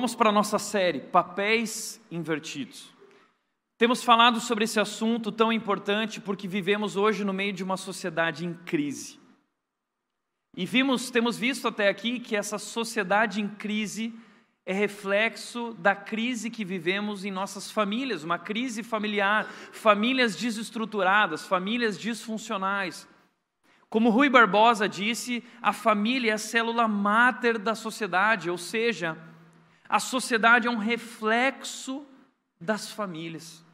Vamos para a nossa série, Papéis Invertidos. Temos falado sobre esse assunto tão importante porque vivemos hoje no meio de uma sociedade em crise. E vimos, temos visto até aqui que essa sociedade em crise é reflexo da crise que vivemos em nossas famílias, uma crise familiar, famílias desestruturadas, famílias disfuncionais. Como Rui Barbosa disse, a família é a célula máter da sociedade, ou seja, a sociedade é um reflexo das famílias.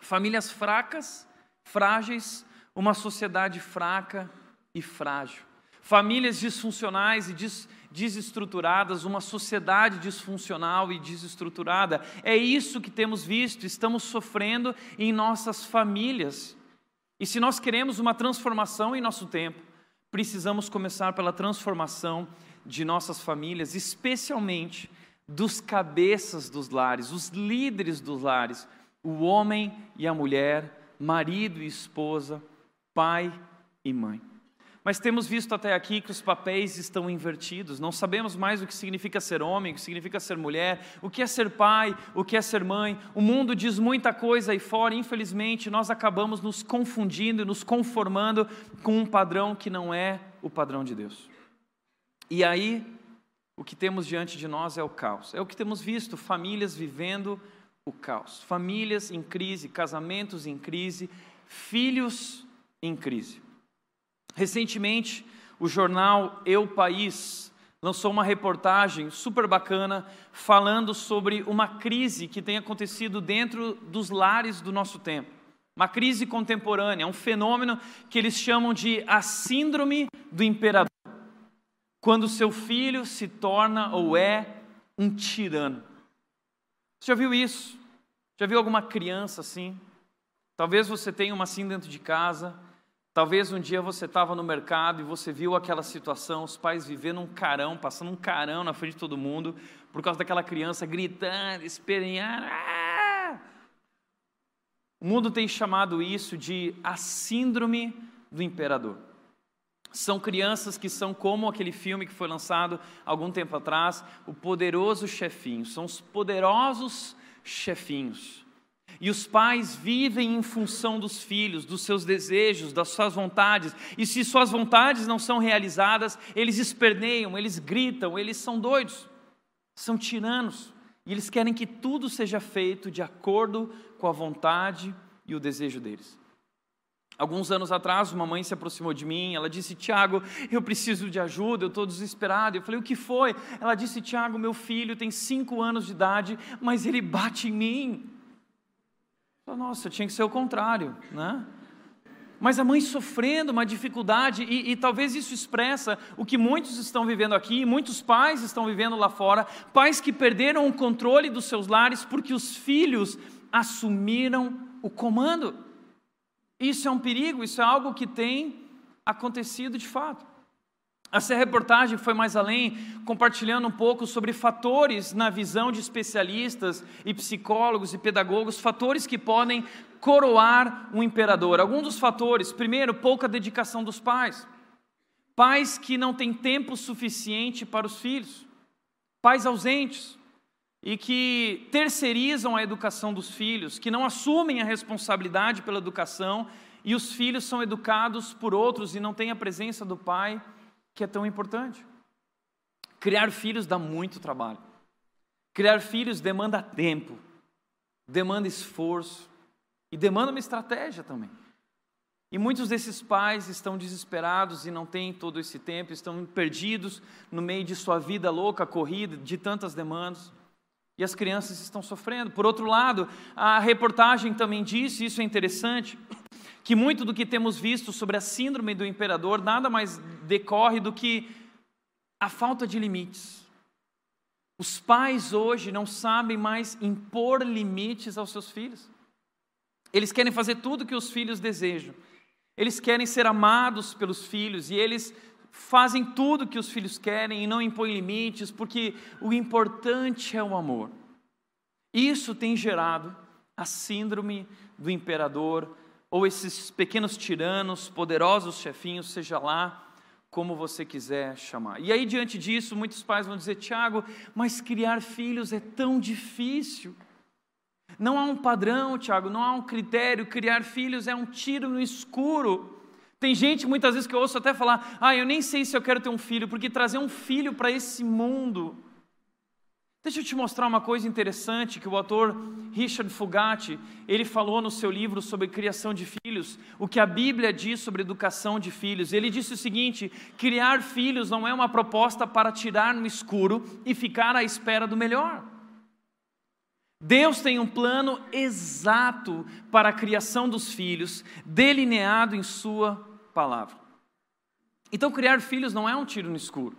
Famílias fracas, frágeis, uma sociedade fraca e frágil. Famílias disfuncionais e des desestruturadas, uma sociedade disfuncional e desestruturada. É isso que temos visto, estamos sofrendo em nossas famílias. E se nós queremos uma transformação em nosso tempo, precisamos começar pela transformação de nossas famílias, especialmente dos cabeças dos lares, os líderes dos lares, o homem e a mulher, marido e esposa, pai e mãe. Mas temos visto até aqui que os papéis estão invertidos, não sabemos mais o que significa ser homem, o que significa ser mulher, o que é ser pai, o que é ser mãe. O mundo diz muita coisa aí fora, infelizmente nós acabamos nos confundindo e nos conformando com um padrão que não é o padrão de Deus. E aí o que temos diante de nós é o caos. É o que temos visto: famílias vivendo o caos, famílias em crise, casamentos em crise, filhos em crise. Recentemente, o jornal Eu País lançou uma reportagem super bacana falando sobre uma crise que tem acontecido dentro dos lares do nosso tempo. Uma crise contemporânea, um fenômeno que eles chamam de a síndrome do imperador quando seu filho se torna ou é um tirano. Você já viu isso? Já viu alguma criança assim? Talvez você tenha uma assim dentro de casa. Talvez um dia você estava no mercado e você viu aquela situação, os pais vivendo um carão, passando um carão na frente de todo mundo, por causa daquela criança gritando, esperneando. Ah! O mundo tem chamado isso de a síndrome do imperador. São crianças que são como aquele filme que foi lançado algum tempo atrás, O Poderoso Chefinho. São os poderosos chefinhos. E os pais vivem em função dos filhos, dos seus desejos, das suas vontades. E se suas vontades não são realizadas, eles esperneiam, eles gritam, eles são doidos, são tiranos. E eles querem que tudo seja feito de acordo com a vontade e o desejo deles. Alguns anos atrás, uma mãe se aproximou de mim, ela disse: Tiago, eu preciso de ajuda, eu estou desesperado. Eu falei: O que foi? Ela disse: Tiago, meu filho tem cinco anos de idade, mas ele bate em mim. Eu, Nossa, tinha que ser o contrário, né? Mas a mãe sofrendo uma dificuldade, e, e, talvez isso expressa o que muitos estão vivendo aqui, muitos pais estão vivendo lá fora, pais que perderam o controle dos seus lares porque os filhos assumiram o comando. Isso é um perigo, isso é algo que tem acontecido de fato. Essa reportagem foi mais além, compartilhando um pouco sobre fatores na visão de especialistas e psicólogos e pedagogos, fatores que podem coroar um imperador. Alguns dos fatores, primeiro, pouca dedicação dos pais. Pais que não têm tempo suficiente para os filhos. Pais ausentes e que terceirizam a educação dos filhos, que não assumem a responsabilidade pela educação e os filhos são educados por outros e não têm a presença do pai, que é tão importante. Criar filhos dá muito trabalho. Criar filhos demanda tempo, demanda esforço e demanda uma estratégia também. E muitos desses pais estão desesperados e não têm todo esse tempo, estão perdidos no meio de sua vida louca, corrida, de tantas demandas. E as crianças estão sofrendo. Por outro lado, a reportagem também disse, isso é interessante, que muito do que temos visto sobre a síndrome do imperador nada mais decorre do que a falta de limites. Os pais hoje não sabem mais impor limites aos seus filhos. Eles querem fazer tudo o que os filhos desejam. Eles querem ser amados pelos filhos e eles fazem tudo que os filhos querem e não impõem limites, porque o importante é o amor. Isso tem gerado a síndrome do imperador, ou esses pequenos tiranos, poderosos chefinhos, seja lá como você quiser chamar. E aí, diante disso, muitos pais vão dizer: Tiago, mas criar filhos é tão difícil. Não há um padrão, Tiago, não há um critério. Criar filhos é um tiro no escuro. Tem gente muitas vezes que eu ouço até falar: ah, eu nem sei se eu quero ter um filho, porque trazer um filho para esse mundo Deixa eu te mostrar uma coisa interessante que o autor Richard Fugatti, ele falou no seu livro sobre criação de filhos, o que a Bíblia diz sobre educação de filhos. Ele disse o seguinte: criar filhos não é uma proposta para tirar no escuro e ficar à espera do melhor. Deus tem um plano exato para a criação dos filhos, delineado em sua palavra. Então criar filhos não é um tiro no escuro.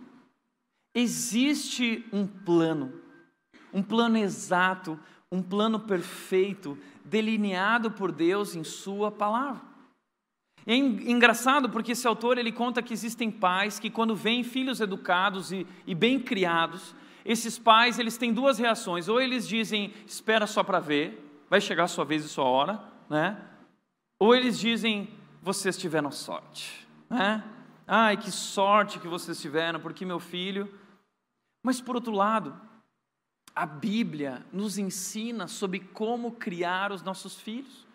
Existe um plano um plano exato, um plano perfeito, delineado por Deus em Sua palavra. É engraçado porque esse autor ele conta que existem pais que quando veem filhos educados e, e bem criados, esses pais eles têm duas reações: ou eles dizem espera só para ver, vai chegar a sua vez e sua hora, né? Ou eles dizem vocês tiveram sorte, né? Ai que sorte que vocês tiveram porque meu filho. Mas por outro lado, a Bíblia nos ensina sobre como criar os nossos filhos.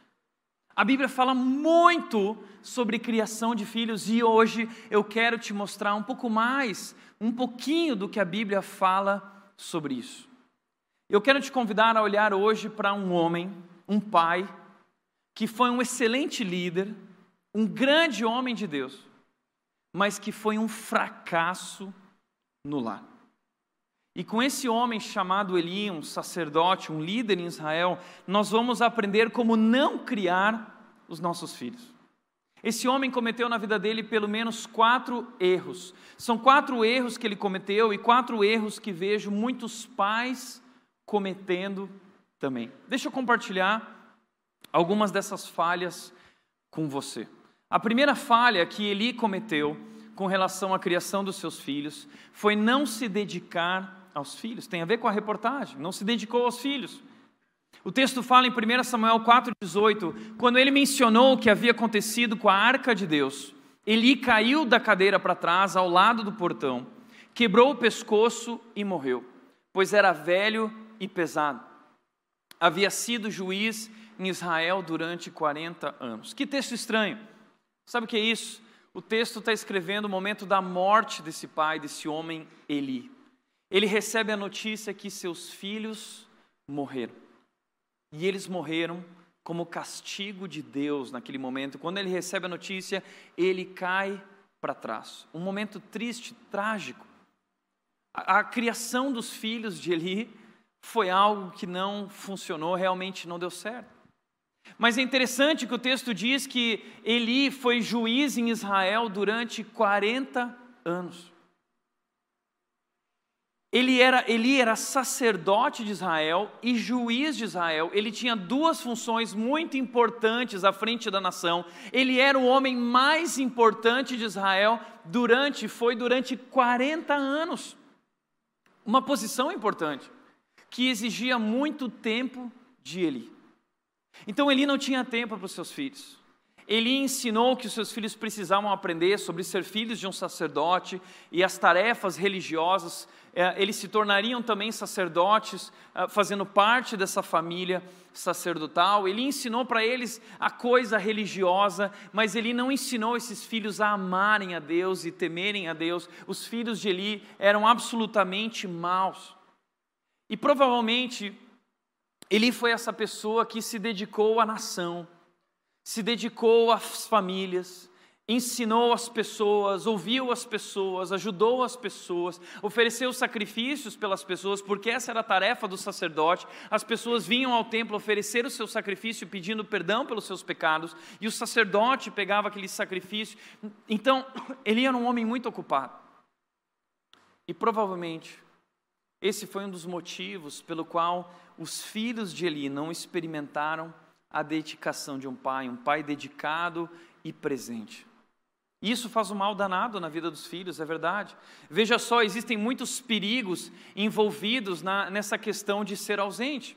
A Bíblia fala muito sobre criação de filhos e hoje eu quero te mostrar um pouco mais, um pouquinho do que a Bíblia fala sobre isso. Eu quero te convidar a olhar hoje para um homem, um pai, que foi um excelente líder, um grande homem de Deus, mas que foi um fracasso no lar. E com esse homem chamado Eli, um sacerdote, um líder em Israel, nós vamos aprender como não criar os nossos filhos. Esse homem cometeu na vida dele pelo menos quatro erros. São quatro erros que ele cometeu e quatro erros que vejo muitos pais cometendo também. Deixa eu compartilhar algumas dessas falhas com você. A primeira falha que Eli cometeu com relação à criação dos seus filhos foi não se dedicar aos filhos, tem a ver com a reportagem, não se dedicou aos filhos. O texto fala em 1 Samuel 4,18, quando ele mencionou o que havia acontecido com a arca de Deus, Eli caiu da cadeira para trás, ao lado do portão, quebrou o pescoço e morreu, pois era velho e pesado. Havia sido juiz em Israel durante 40 anos. Que texto estranho. Sabe o que é isso? O texto está escrevendo o momento da morte desse pai, desse homem Eli ele recebe a notícia que seus filhos morreram. E eles morreram como castigo de Deus naquele momento. Quando ele recebe a notícia, ele cai para trás. Um momento triste, trágico. A, a, criação dos filhos de Eli foi algo que não funcionou, realmente não deu certo. Mas é interessante que o texto diz que Eli foi juiz em Israel durante 40 anos. Ele era, ele era sacerdote de Israel e juiz de Israel. Ele tinha duas funções muito importantes à frente da nação. Ele era o homem mais importante de Israel durante, foi durante 40 anos. Uma posição importante, que exigia muito tempo de Eli. Então Eli não tinha tempo para os seus filhos. Ele ensinou que os seus filhos precisavam aprender sobre ser filhos de um sacerdote e as tarefas religiosas. É, eles se tornariam também sacerdotes, é, fazendo parte dessa família sacerdotal. Ele ensinou para eles a coisa religiosa, mas ele não ensinou esses filhos a amarem a Deus e temerem a Deus. Os filhos de Eli eram absolutamente maus. E provavelmente Eli foi essa pessoa que se dedicou à nação se dedicou às famílias, ensinou as pessoas, ouviu as pessoas, ajudou as pessoas, ofereceu sacrifícios pelas pessoas, porque essa era a tarefa do sacerdote. As pessoas vinham ao templo oferecer o seu sacrifício pedindo perdão pelos seus pecados, e o sacerdote pegava aquele sacrifício. Então, ele era um homem muito ocupado. E provavelmente esse foi um dos motivos pelo qual os filhos de Eli não experimentaram a dedicação de um pai, um pai dedicado e presente. Isso faz um mal danado na vida dos filhos, é verdade. Veja só, existem muitos perigos envolvidos na, nessa questão de ser ausente.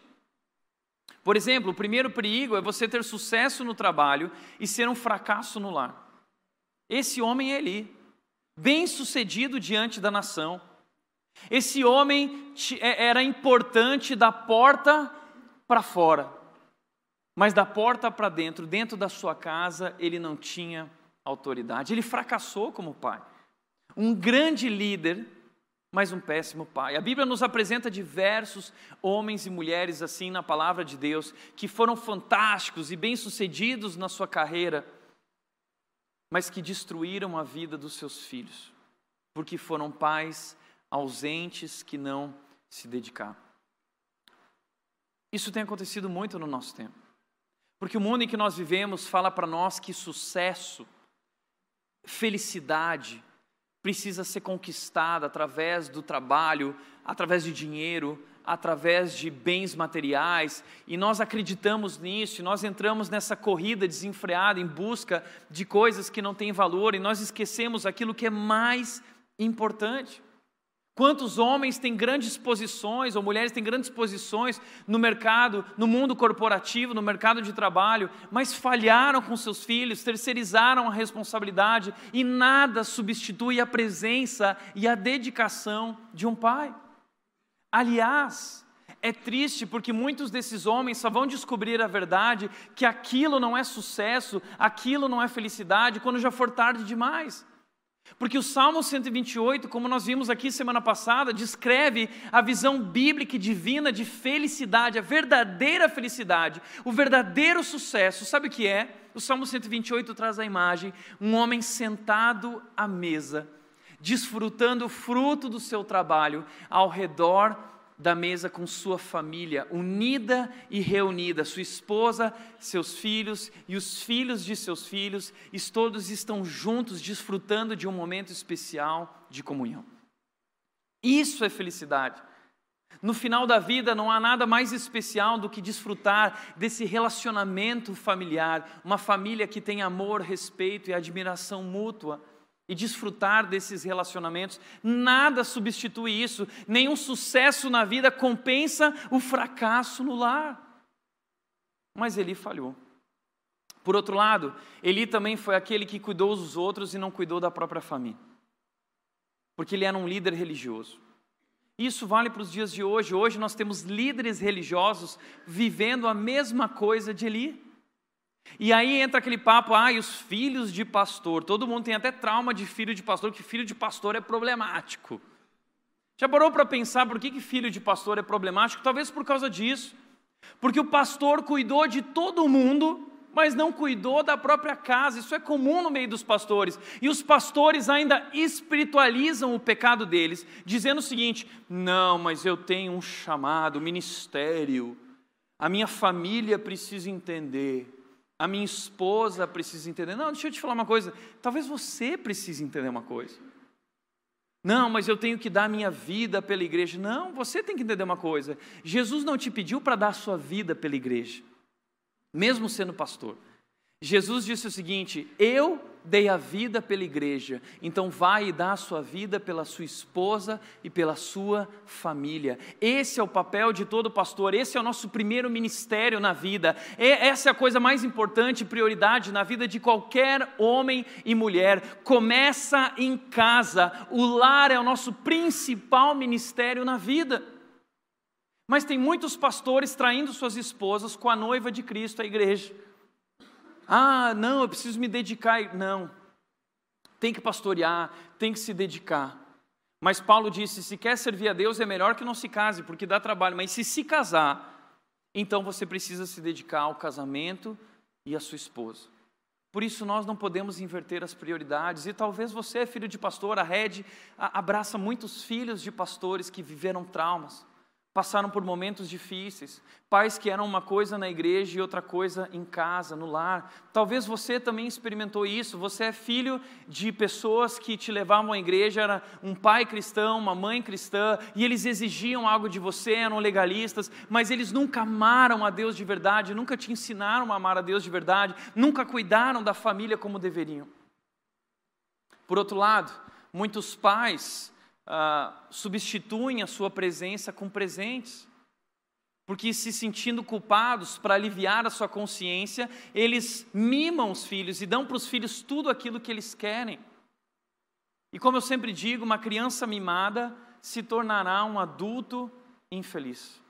Por exemplo, o primeiro perigo é você ter sucesso no trabalho e ser um fracasso no lar. Esse homem é Eli. bem-sucedido diante da nação. Esse homem é, era importante da porta para fora, mas da porta para dentro, dentro da sua casa, ele não tinha autoridade. Ele fracassou como pai. Um grande líder, mas um péssimo pai. A Bíblia nos apresenta diversos homens e mulheres assim na palavra de Deus que foram fantásticos e bem-sucedidos na sua carreira, mas que destruíram a vida dos seus filhos, porque foram pais ausentes que não se dedicaram. Isso tem acontecido muito no nosso tempo. Porque o mundo em que nós vivemos fala para nós que sucesso, felicidade, precisa ser conquistada através do trabalho, através de dinheiro, através de bens materiais, e nós acreditamos nisso, e nós entramos nessa corrida desenfreada em busca de coisas que não têm valor, e nós esquecemos aquilo que é mais importante. Quantos homens têm grandes posições, ou mulheres têm grandes posições no mercado, no mundo corporativo, no mercado de trabalho, mas falharam com seus filhos, terceirizaram a responsabilidade e nada substitui a presença e a dedicação de um pai. Aliás, é triste porque muitos desses homens só vão descobrir a verdade que aquilo não é sucesso, aquilo não é felicidade, quando já for tarde demais. Porque o Salmo 128, como nós vimos aqui semana passada, descreve a visão bíblica e divina de felicidade, a verdadeira felicidade, o verdadeiro sucesso. Sabe o que é? O Salmo 128 traz a imagem: um homem sentado à mesa, desfrutando o fruto do seu trabalho ao redor da mesa com sua família, unida e reunida, sua esposa, seus filhos e os filhos de seus filhos, e todos estão juntos desfrutando de um momento especial de comunhão. Isso é felicidade. No final da vida não há nada mais especial do que desfrutar desse relacionamento familiar, uma família que tem amor, respeito e admiração mútua e desfrutar desses relacionamentos. Nada substitui isso, nenhum sucesso na vida compensa o fracasso no lar. Mas Eli falhou. Por outro lado, Eli também foi aquele que cuidou dos outros e não cuidou da própria família. Porque ele era um líder religioso. Isso vale para os dias de hoje. Hoje nós temos líderes religiosos vivendo a mesma coisa de Eli. E aí entra aquele papo, ah, e os filhos de pastor. Todo mundo tem até trauma de filho de pastor, que filho de pastor é problemático. Já parou para pensar por que, que filho de pastor é problemático? Talvez por causa disso. Porque o pastor cuidou de todo mundo, mas não cuidou da própria casa. Isso é comum no meio dos pastores. E os pastores ainda espiritualizam o pecado deles, dizendo o seguinte: não, mas eu tenho um chamado, ministério. A minha família precisa entender a minha esposa precisa entender. Não, deixa eu te falar uma coisa. Talvez você precise entender uma coisa. Não, mas eu tenho que dar minha vida pela igreja. Não, você tem que entender uma coisa. Jesus não te pediu para dar a sua vida pela igreja, mesmo sendo pastor. Jesus disse o seguinte: Eu dei a vida pela igreja, então vai e dá a sua vida pela sua esposa e pela sua família. Esse é o papel de todo pastor, esse é o nosso primeiro ministério na vida. Essa é a coisa mais importante, prioridade na vida de qualquer homem e mulher. Começa em casa, o lar é o nosso principal ministério na vida. Mas tem muitos pastores traindo suas esposas com a noiva de Cristo, a igreja. Ah, não, eu preciso me dedicar. Não. Tem que pastorear, tem que se dedicar. Mas Paulo disse: se quer servir a Deus, é melhor que não se case, porque dá trabalho. Mas se se casar, então você precisa se dedicar ao casamento e à sua esposa. Por isso nós não podemos inverter as prioridades. E talvez você, filho de pastor, a Red abraça muitos filhos de pastores que viveram traumas passaram por momentos difíceis, pais que eram uma coisa na igreja e outra coisa em casa, no lar. Talvez você também experimentou isso. Você é filho de pessoas que te levavam à igreja, era um pai cristão, uma mãe cristã, e eles exigiam algo de você, eram legalistas, mas eles nunca amaram a Deus de verdade, nunca te ensinaram a amar a Deus de verdade, nunca cuidaram da família como deveriam. Por outro lado, muitos pais uh, substituem a sua presença com presentes. Porque, se sentindo culpados para aliviar a sua consciência, eles mimam os filhos e dão para os filhos tudo aquilo que eles querem. E como eu sempre digo, uma criança mimada se tornará um adulto infeliz.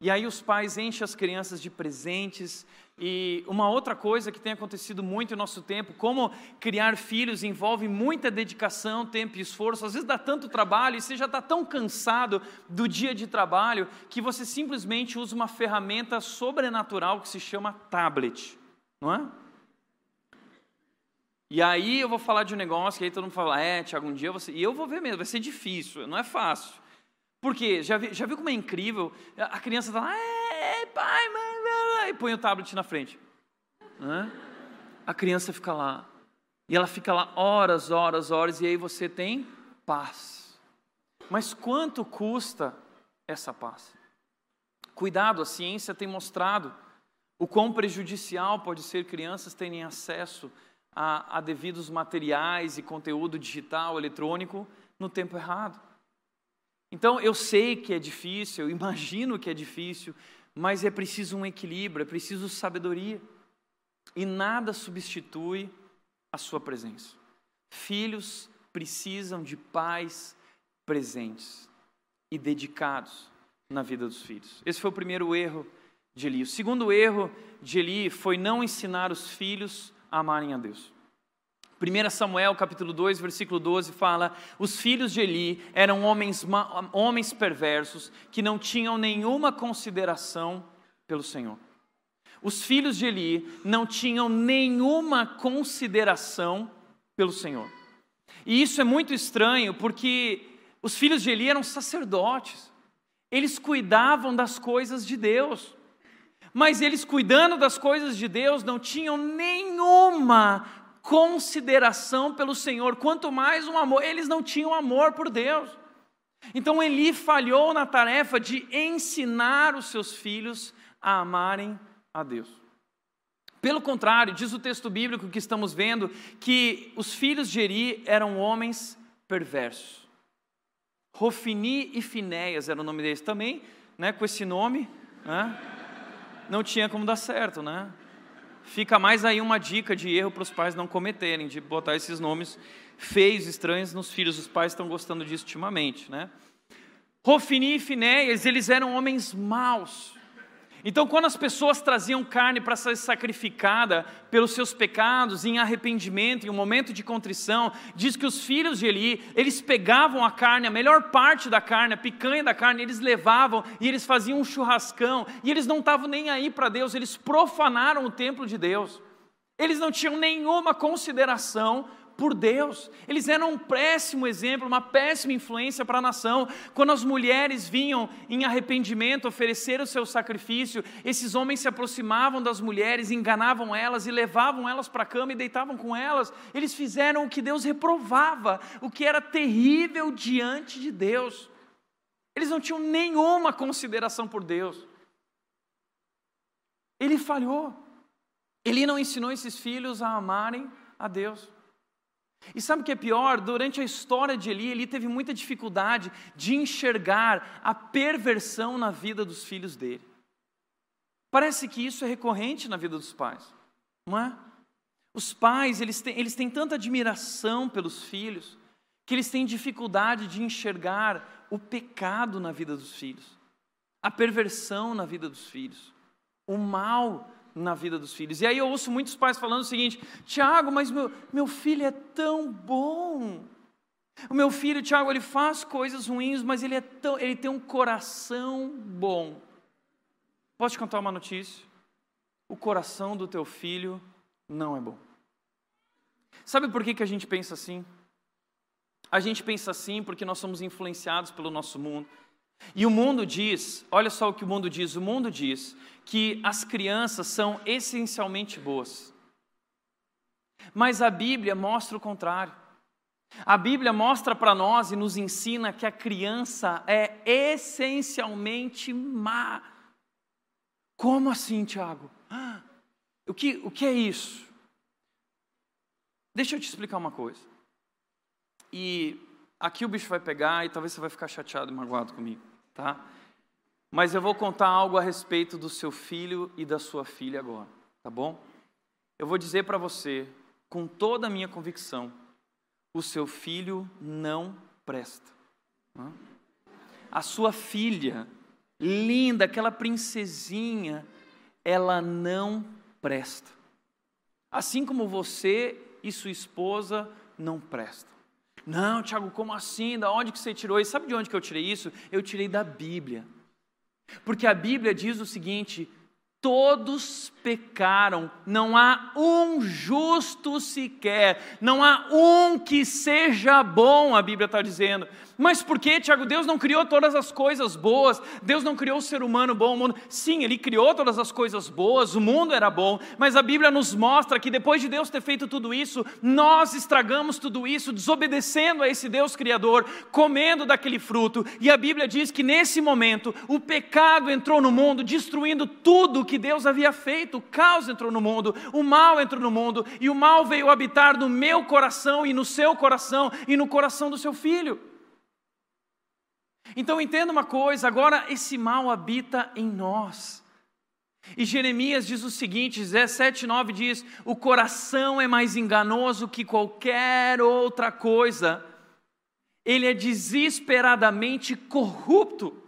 E aí os pais enchem as crianças de presentes. E uma outra coisa que tem acontecido muito em nosso tempo, como criar filhos envolve muita dedicação, tempo e esforço. Às vezes dá tanto trabalho e você já está tão cansado do dia de trabalho que você simplesmente usa uma ferramenta sobrenatural que se chama tablet, não é? E aí eu vou falar de um negócio que aí todo mundo fala, é, Tiago, um dia você. E eu vou ver mesmo, vai ser difícil, não é fácil. Porque já, vi, já viu como é incrível? A criança está lá, é, pai, mãe, e põe o tablet na frente. Né? A criança fica lá. E ela fica lá horas, horas, horas, e aí você tem paz. Mas quanto custa essa paz? Cuidado, a ciência tem mostrado o quão prejudicial pode ser crianças terem acesso a, a devidos materiais e conteúdo digital, eletrônico, no tempo errado. Então eu sei que é difícil, eu imagino que é difícil, mas é preciso um equilíbrio, é preciso sabedoria. E nada substitui a sua presença. Filhos precisam de pais presentes e dedicados na vida dos filhos. Esse foi o primeiro erro de Eli. O segundo erro de Eli foi não ensinar os filhos a amarem a Deus. 1 Samuel capítulo 2, versículo 12 fala: Os filhos de Eli eram homens, homens perversos que não tinham nenhuma consideração pelo Senhor. Os filhos de Eli não tinham nenhuma consideração pelo Senhor. E isso é muito estranho porque os filhos de Eli eram sacerdotes. Eles cuidavam das coisas de Deus. Mas eles cuidando das coisas de Deus não tinham nenhuma consideração pelo Senhor, quanto mais um amor, eles não tinham amor por Deus. Então Eli falhou na tarefa de ensinar os seus filhos a amarem a Deus. Pelo contrário, diz o texto bíblico que estamos vendo que os filhos de Eli eram homens perversos. Rofini e Finéias era o nome deles também, né, com esse nome, né, não tinha como dar certo, né? Fica mais aí uma dica de erro para os pais não cometerem, de botar esses nomes feios, estranhos nos filhos. Os pais estão gostando disso ultimamente, né? Rofini e Finéias, eles eram homens maus. Então, quando as pessoas traziam carne para ser sacrificada pelos seus pecados, em arrependimento, em um momento de contrição, diz que os filhos de Eli, eles pegavam a carne, a melhor parte da carne, a picanha da carne, eles levavam e eles faziam um churrascão, e eles não estavam nem aí para Deus, eles profanaram o templo de Deus. Eles não tinham nenhuma consideração por Deus. Eles eram um péssimo exemplo, uma péssima influência para a nação. Quando as mulheres vinham em arrependimento oferecer o seu sacrifício, esses homens se aproximavam das mulheres, enganavam elas e levavam elas para a cama e deitavam com elas. Eles fizeram o que Deus reprovava, o que era terrível diante de Deus. Eles não tinham nenhuma consideração por Deus. Ele falhou. Ele não ensinou esses filhos a amarem a Deus. E sabe o que é pior? Durante a história de Eli, ele teve muita dificuldade de enxergar a perversão na vida dos filhos dele. Parece que isso é recorrente na vida dos pais, não é? Os pais, eles têm, eles têm tanta admiração pelos filhos, que eles têm dificuldade de enxergar o pecado na vida dos filhos, a perversão na vida dos filhos, o mal na vida dos filhos. E aí eu ouço muitos pais falando o seguinte: Tiago, mas meu, meu filho é tão bom. O meu filho, Tiago, ele faz coisas ruins, mas ele, é tão, ele tem um coração bom. Posso te contar uma notícia? O coração do teu filho não é bom. Sabe por que, que a gente pensa assim? A gente pensa assim porque nós somos influenciados pelo nosso mundo. E o mundo diz, olha só o que o mundo diz: o mundo diz que as crianças são essencialmente boas. Mas a Bíblia mostra o contrário. A Bíblia mostra para nós e nos ensina que a criança é essencialmente má. Como assim, Tiago? O que, o que é isso? Deixa eu te explicar uma coisa. E aqui o bicho vai pegar e talvez você vai ficar chateado e magoado comigo, tá? Mas eu vou contar algo a respeito do seu filho e da sua filha agora, tá bom? Eu vou dizer para você, com toda a minha convicção, o seu filho não presta. A sua filha, linda, aquela princesinha, ela não presta. Assim como você e sua esposa não prestam. Não, Tiago, como assim? Da onde que você tirou isso? Sabe de onde que eu tirei isso? Eu tirei da Bíblia. Porque a Bíblia diz o seguinte: Todos pecaram, não há um justo sequer, não há um que seja bom, a Bíblia está dizendo. Mas por que, Tiago? Deus não criou todas as coisas boas, Deus não criou o ser humano bom, o mundo. Sim, Ele criou todas as coisas boas, o mundo era bom, mas a Bíblia nos mostra que depois de Deus ter feito tudo isso, nós estragamos tudo isso, desobedecendo a esse Deus Criador, comendo daquele fruto, e a Bíblia diz que nesse momento o pecado entrou no mundo, destruindo tudo que Deus havia feito, o caos entrou no mundo, o mal entrou no mundo, e o mal veio habitar no meu coração e no seu coração e no coração do seu filho. Então entenda uma coisa, agora esse mal habita em nós. E Jeremias diz o seguinte, 17, 9 diz: O coração é mais enganoso que qualquer outra coisa, ele é desesperadamente corrupto.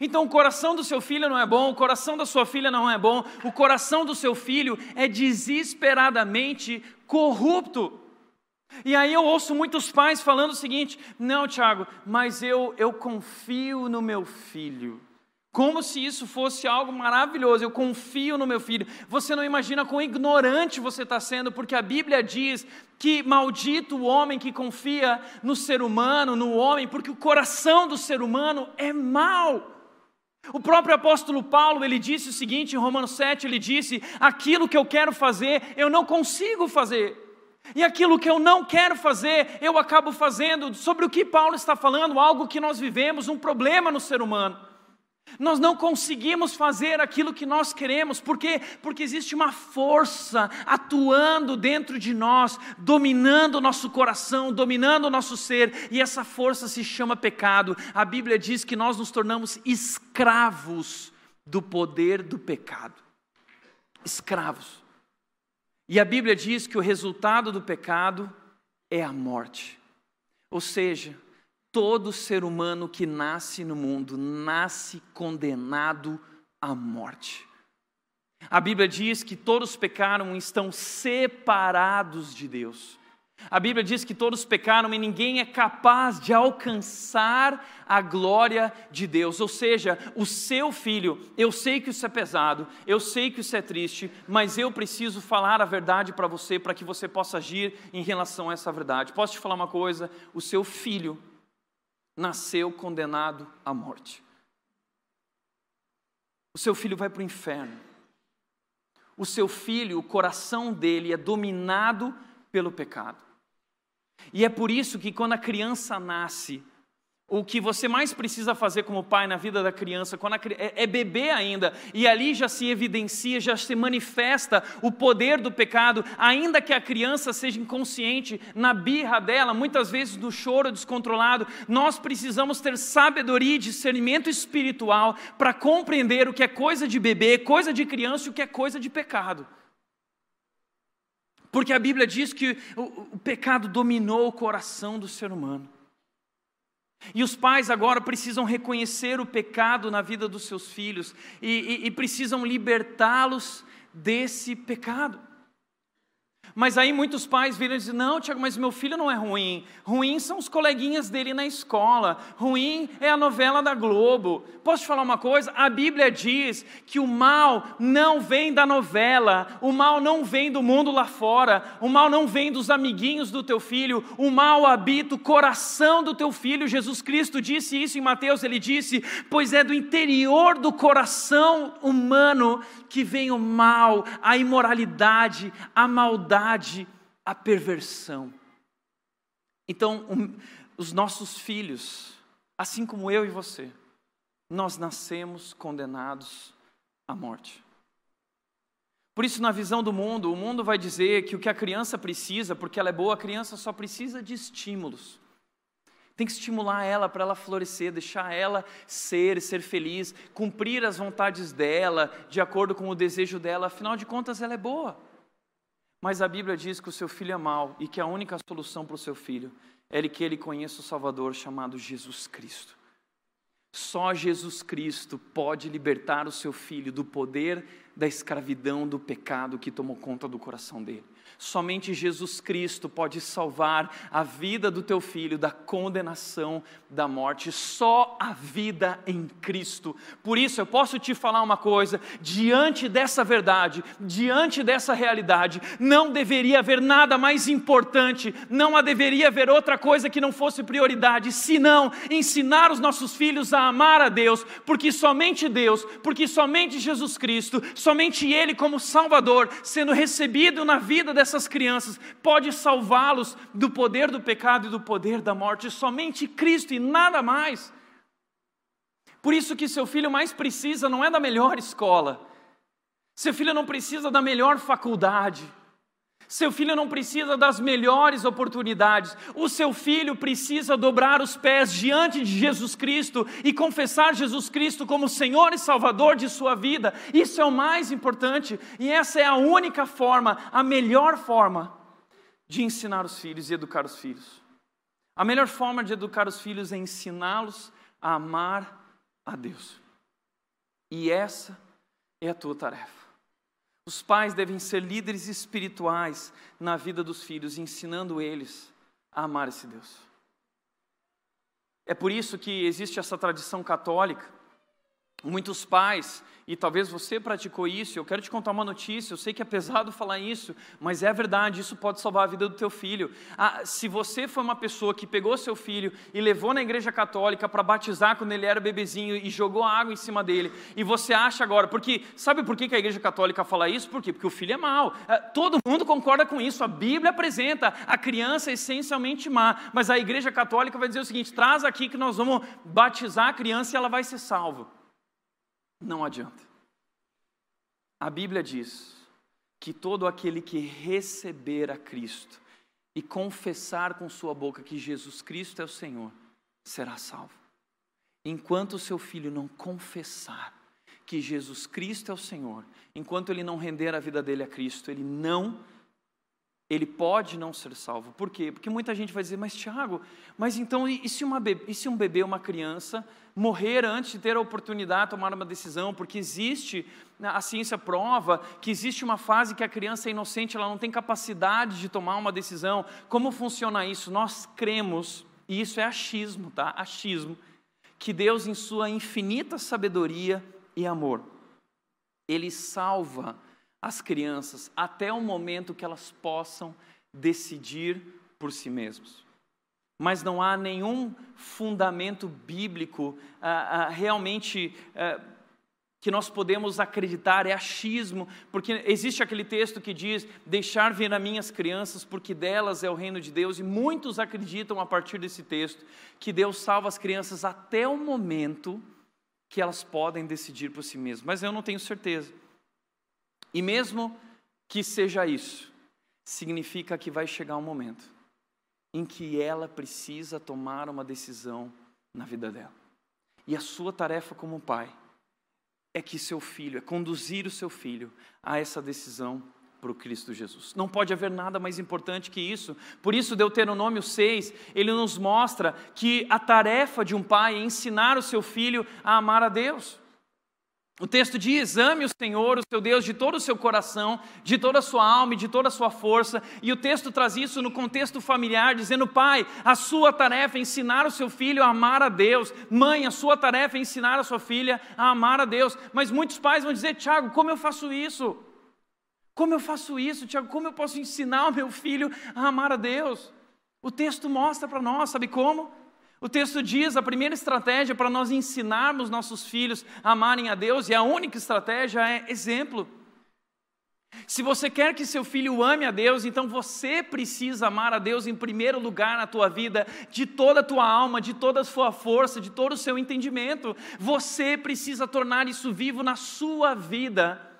Então, o coração do seu filho não é bom, o coração da sua filha não é bom, o coração do seu filho é desesperadamente corrupto. E aí eu ouço muitos pais falando o seguinte: não, Tiago, mas eu, eu confio no meu filho. Como se isso fosse algo maravilhoso, eu confio no meu filho. Você não imagina quão ignorante você está sendo, porque a Bíblia diz que maldito o homem que confia no ser humano, no homem, porque o coração do ser humano é mau. O próprio apóstolo Paulo, ele disse o seguinte em Romanos 7, ele disse: "Aquilo que eu quero fazer, eu não consigo fazer". E aquilo que eu não quero fazer, eu acabo fazendo. Sobre o que Paulo está falando, algo que nós vivemos, um problema no ser humano. Nós não conseguimos fazer aquilo que nós queremos, por quê? Porque existe uma força atuando dentro de nós, dominando o nosso coração, dominando o nosso ser, e essa força se chama pecado. A Bíblia diz que nós nos tornamos escravos do poder do pecado. Escravos. E a Bíblia diz que o resultado do pecado é a morte. Ou seja, todo ser humano que nasce no mundo nasce condenado à morte. A Bíblia diz que todos pecaram e estão separados de Deus. A Bíblia diz que todos pecaram e ninguém é capaz de alcançar a glória de Deus. Ou seja, o seu filho, eu sei que isso é pesado, eu sei que isso é triste, mas eu preciso falar a verdade para você para que você possa agir em relação a essa verdade. Posso te falar uma coisa? O seu filho nasceu condenado à morte. O seu filho vai para o inferno. O seu filho, o coração dele é dominado pelo pecado. E é por isso que quando a criança nasce, o que você mais precisa fazer como pai na vida da criança quando a, é, é beber ainda, e ali já se evidencia, já se manifesta o poder do pecado, ainda que a criança seja inconsciente, na birra dela, muitas vezes no choro descontrolado, nós precisamos ter sabedoria e discernimento espiritual para compreender o que é coisa de bebê, coisa de criança e o que é coisa de pecado. Porque a Bíblia diz que o, o pecado dominou o coração do ser humano. E os pais agora precisam reconhecer o pecado na vida dos seus filhos e, e, e precisam libertá-los desse pecado. Mas aí muitos pais viram e dizem: Não, Tiago, mas meu filho não é ruim. Ruim são os coleguinhas dele na escola. Ruim é a novela da Globo. Posso te falar uma coisa? A Bíblia diz que o mal não vem da novela, o mal não vem do mundo lá fora, o mal não vem dos amiguinhos do teu filho, o mal habita o coração do teu filho. Jesus Cristo disse isso em Mateus, ele disse: Pois é do interior do coração humano que vem o mal, a imoralidade, a maldade, a perversão. Então, um, os nossos filhos, assim como eu e você, nós nascemos condenados à morte. Por isso, na visão do mundo, o mundo vai dizer que o que a criança precisa, porque ela é boa, a criança só precisa de estímulos. Tem que estimular ela para ela florescer, deixar ela ser, ser feliz, cumprir as vontades dela, de acordo com o desejo dela, afinal de contas ela é boa. Mas a Bíblia diz que o seu filho é mau e que a única solução para o seu filho é que ele conheça o Salvador chamado Jesus Cristo. Só Jesus Cristo pode libertar o seu filho do poder da escravidão do pecado que tomou conta do coração dele. Somente Jesus Cristo pode salvar a vida do teu filho da condenação da morte. Só a vida em Cristo. Por isso eu posso te falar uma coisa: diante dessa verdade, diante dessa realidade, não deveria haver nada mais importante, não deveria haver outra coisa que não fosse prioridade, senão ensinar os nossos filhos a amar a Deus, porque somente Deus, porque somente Jesus Cristo, somente Ele como Salvador, sendo recebido na vida dessa dessas crianças pode salvá-los do poder do pecado e do poder da morte, somente Cristo e nada mais. Por isso que seu filho mais precisa não é da melhor escola, seu filho não precisa da melhor faculdade, seu filho não precisa das melhores oportunidades, o seu filho precisa dobrar os pés diante de Jesus Cristo e confessar Jesus Cristo como Senhor e Salvador de sua vida. Isso é o mais importante e essa é a única forma, a melhor forma de ensinar os filhos e educar os filhos. A melhor forma de educar os filhos é ensiná-los a amar a Deus. E essa é a tua tarefa. Os pais devem ser líderes espirituais na vida dos filhos, ensinando eles a amar esse Deus. É por isso que existe essa tradição católica. Muitos pais e talvez você praticou isso. Eu quero te contar uma notícia. Eu sei que é pesado falar isso, mas é verdade. Isso pode salvar a vida do teu filho. Ah, se você foi uma pessoa que pegou seu filho e levou na igreja católica para batizar quando ele era bebezinho e jogou água em cima dele, e você acha agora, porque sabe por que a igreja católica fala isso? Por quê? Porque o filho é mau. Ah, todo mundo concorda com isso. A Bíblia apresenta a criança essencialmente má, mas a igreja católica vai dizer o seguinte: traz aqui que nós vamos batizar a criança e ela vai ser salva. Não adianta. A Bíblia diz que todo aquele que receber a Cristo e confessar com sua boca que Jesus Cristo é o Senhor, será salvo. Enquanto o seu filho não confessar que Jesus Cristo é o Senhor, enquanto ele não render a vida dele a Cristo, ele não ele pode não ser salvo. Por quê? Porque muita gente vai dizer, mas Tiago, mas então e se, bebê, e se um bebê, uma criança, morrer antes de ter a oportunidade de tomar uma decisão? Porque existe, né, a ciência prova que existe uma fase que a criança é inocente, ela não tem capacidade de tomar uma decisão. Como funciona isso? Nós cremos, e isso é achismo, tá? Achismo, que Deus, em sua infinita sabedoria e amor, Ele salva as crianças até o momento que elas possam decidir por si mesmos. Mas não há nenhum fundamento bíblico ah, ah, realmente ah, que nós podemos acreditar, é achismo, porque existe aquele texto que diz: Deixar vir a minhas crianças, porque delas é o reino de Deus, e muitos acreditam a partir desse texto que Deus salva as crianças até o momento que elas podem decidir por si mesmas. Mas eu não tenho certeza. E mesmo que seja isso, significa que vai chegar um momento em que ela precisa tomar uma decisão na vida dela. E a sua tarefa como pai é que seu filho, é conduzir o seu filho a essa decisão para o Cristo Jesus. Não pode haver nada mais importante que isso. Por isso, Deuteronômio 6, ele nos mostra que a tarefa de um pai é ensinar o seu filho a amar a Deus. O texto diz: ame o Senhor, o seu Deus, de todo o seu coração, de toda a sua alma e de toda a sua força. E o texto traz isso no contexto familiar, dizendo: pai, a sua tarefa é ensinar o seu filho a amar a Deus. Mãe, a sua tarefa é ensinar a sua filha a amar a Deus. Mas muitos pais vão dizer: Tiago, como eu faço isso? Como eu faço isso, Tiago? Como eu posso ensinar o meu filho a amar a Deus? O texto mostra para nós, sabe como? O texto diz a primeira estratégia para nós ensinarmos nossos filhos a amarem a Deus, e a única estratégia é exemplo. Se você quer que seu filho ame a Deus, então você precisa amar a Deus em primeiro lugar na tua vida, de toda a tua alma, de toda a sua força, de todo o seu entendimento. Você precisa tornar isso vivo na sua vida.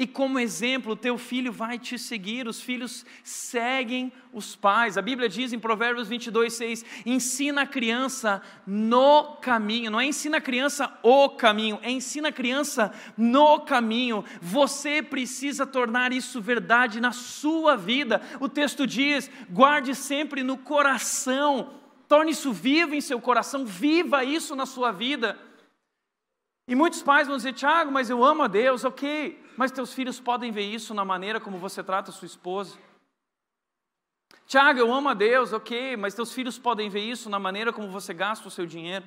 E como exemplo, teu filho vai te seguir. Os filhos seguem os pais. A Bíblia diz em Provérbios 22, 6: ensina a criança no caminho. Não é ensina a criança o caminho, é ensina a criança no caminho. Você precisa tornar isso verdade na sua vida. O texto diz: guarde sempre no coração. Torne isso vivo em seu coração, viva isso na sua vida. E muitos pais vão dizer, Tiago, mas eu amo a Deus, ok, mas teus filhos podem ver isso na maneira como você trata sua esposa. Tiago, eu amo a Deus, ok, mas teus filhos podem ver isso na maneira como você gasta o seu dinheiro.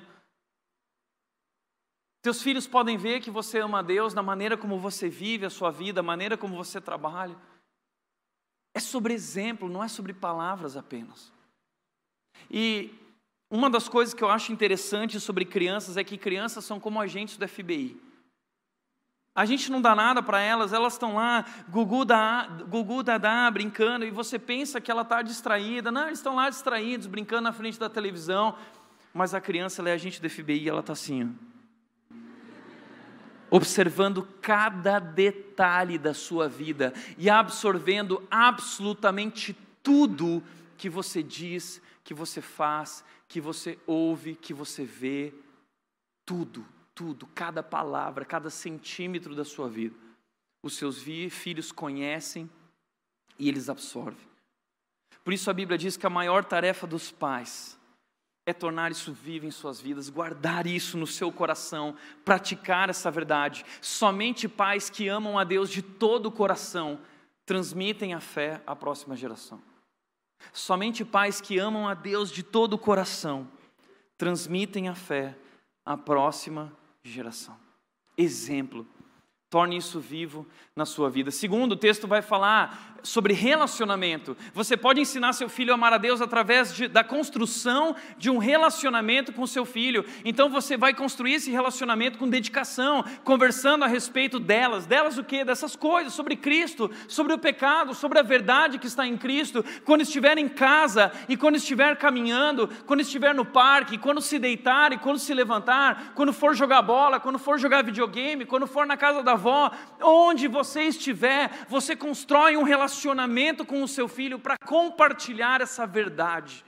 Teus filhos podem ver que você ama a Deus na maneira como você vive a sua vida, a maneira como você trabalha. É sobre exemplo, não é sobre palavras apenas. E uma das coisas que eu acho interessante sobre crianças é que crianças são como agentes do FBI. A gente não dá nada para elas, elas estão lá, gugu, da, gugu dadá, brincando, e você pensa que ela está distraída. Não, eles estão lá distraídos, brincando na frente da televisão. Mas a criança ela é agente do FBI e ela está assim, ó, observando cada detalhe da sua vida e absorvendo absolutamente tudo que você diz, que você faz, que você ouve, que você vê, tudo, tudo, cada palavra, cada centímetro da sua vida. Os seus filhos conhecem e eles absorvem. Por isso a Bíblia diz que a maior tarefa dos pais é tornar isso vivo em suas vidas, guardar isso no seu coração, praticar essa verdade. Somente pais que amam a Deus de todo o coração transmitem a fé à próxima geração. Somente pais que amam a Deus de todo o coração transmitem a fé à próxima geração. Exemplo. Torne isso vivo na sua vida. Segundo, o texto vai falar sobre relacionamento. Você pode ensinar seu filho a amar a Deus através de, da construção de um relacionamento com seu filho. Então você vai construir esse relacionamento com dedicação, conversando a respeito delas. Delas o quê? Dessas coisas, sobre Cristo, sobre o pecado, sobre a verdade que está em Cristo. Quando estiver em casa e quando estiver caminhando, quando estiver no parque, quando se deitar e quando se levantar, quando for jogar bola, quando for jogar videogame, quando for na casa da avó, onde você estiver, você constrói um relacionamento relacionamento com o seu filho para compartilhar essa verdade.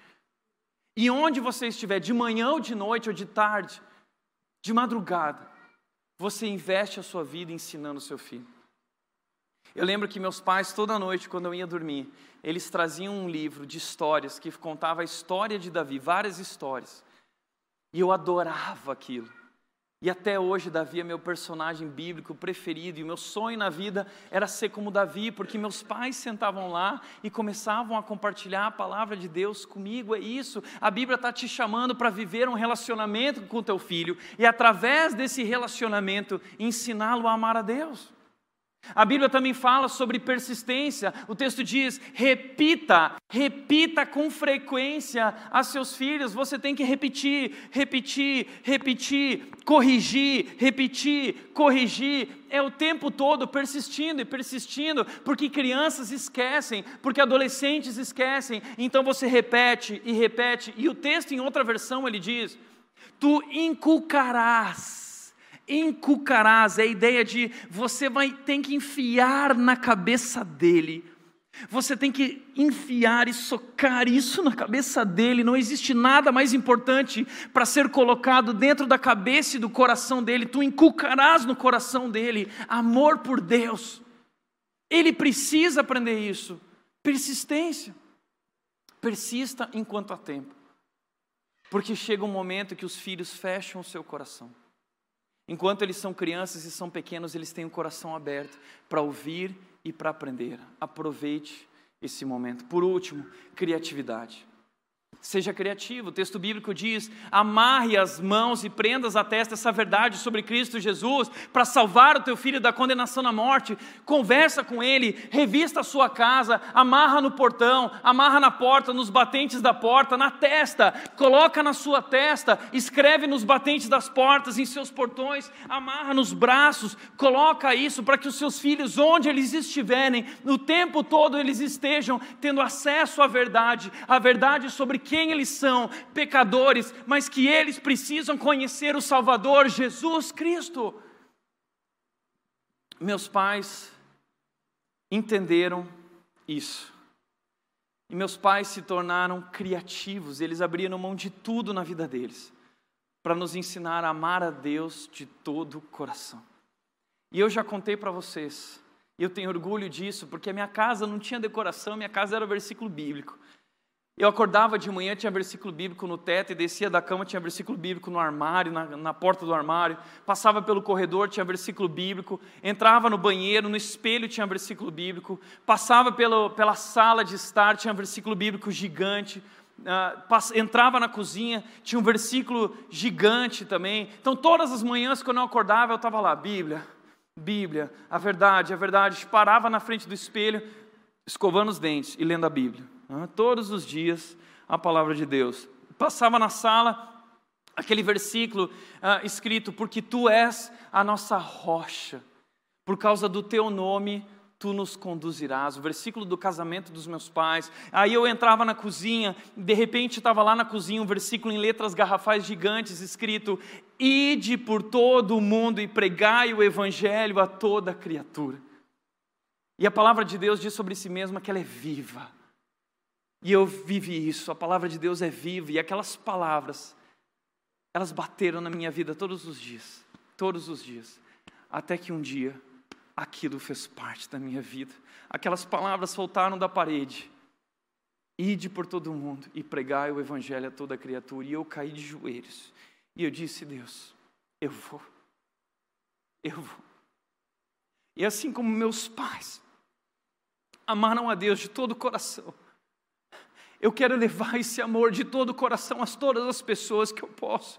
E onde você estiver, de manhã ou de noite ou de tarde, de madrugada, você investe a sua vida ensinando o seu filho. Eu lembro que meus pais, toda noite, quando eu ia dormir, eles traziam um livro de histórias que contava a história de Davi, várias histórias. E eu adorava aquilo. E até hoje, Davi é meu personagem bíblico preferido, e o meu sonho na vida era ser como Davi, porque meus pais sentavam lá e começavam a compartilhar a palavra de Deus comigo. É isso, a Bíblia está te chamando para viver um relacionamento com teu filho, e através desse relacionamento, ensiná-lo a amar a Deus. A Bíblia também fala sobre persistência. O texto diz: repita, repita com frequência a seus filhos. Você tem que repetir, repetir, repetir, corrigir, repetir, corrigir. É o tempo todo persistindo e persistindo, porque crianças esquecem, porque adolescentes esquecem. Então você repete e repete. E o texto, em outra versão, ele diz: Tu inculcarás encucarás, é a ideia de você vai ter que enfiar na cabeça dele. Você tem que enfiar e socar isso na cabeça dele. Não existe nada mais importante para ser colocado dentro da cabeça e do coração dele. Tu inculcarás no coração dele amor por Deus. Ele precisa aprender isso. Persistência. Persista enquanto há tempo. Porque chega um momento que os filhos fecham o seu coração. Enquanto eles são crianças e são pequenos, eles têm o coração aberto para ouvir e para aprender. Aproveite esse momento. Por último, criatividade. Seja criativo. O texto bíblico diz: amarre as mãos e prendas a testa essa verdade sobre Cristo Jesus para salvar o teu filho da condenação na morte. Conversa com ele, revista a sua casa, amarra no portão, amarra na porta, nos batentes da porta, na testa, coloca na sua testa, escreve nos batentes das portas, em seus portões, amarra nos braços, coloca isso para que os seus filhos, onde eles estiverem, no tempo todo eles estejam tendo acesso à verdade, a verdade sobre quem eles são, pecadores, mas que eles precisam conhecer o Salvador, Jesus Cristo. Meus pais entenderam isso. E meus pais se tornaram criativos, eles abriram mão de tudo na vida deles para nos ensinar a amar a Deus de todo o coração. E eu já contei para vocês, eu tenho orgulho disso, porque a minha casa não tinha decoração, minha casa era versículo bíblico. Eu acordava de manhã, tinha versículo bíblico no teto, e descia da cama, tinha versículo bíblico no armário, na, na, porta do armário. Passava pelo corredor, tinha versículo bíblico. Entrava no banheiro, no espelho tinha versículo bíblico. Passava pelo, pela sala de estar, tinha versículo bíblico gigante. Uh, pass, entrava na cozinha, tinha um versículo gigante também. Então, todas as manhãs, quando eu acordava, eu estava lá, Bíblia, Bíblia, a verdade, a verdade. Parava na frente do espelho, escovando os dentes e lendo a Bíblia todos os dias a palavra de Deus. Passava na sala aquele versículo escrito: Porque tu és a nossa rocha, por causa do teu nome tu nos conduzirás. O versículo do casamento dos meus pais. Aí eu entrava na cozinha, de repente estava lá na cozinha um versículo em letras garrafais gigantes escrito: Ide por todo o mundo e pregai o evangelho a toda criatura. E a palavra de Deus diz sobre si mesma que ela é viva. E eu vivi isso, a palavra de Deus é viva, e aquelas palavras, elas bateram na minha vida todos os dias, todos os dias, até que um dia aquilo fez parte da minha vida. Aquelas palavras soltaram da parede. Ide por todo mundo e pregai o evangelho a toda criatura. E eu caí de joelhos. E eu disse: Deus, eu vou. Eu vou. E assim como meus pais amaram a Deus de todo o coração, eu quero levar esse amor de todo o coração a todas as pessoas que eu posso.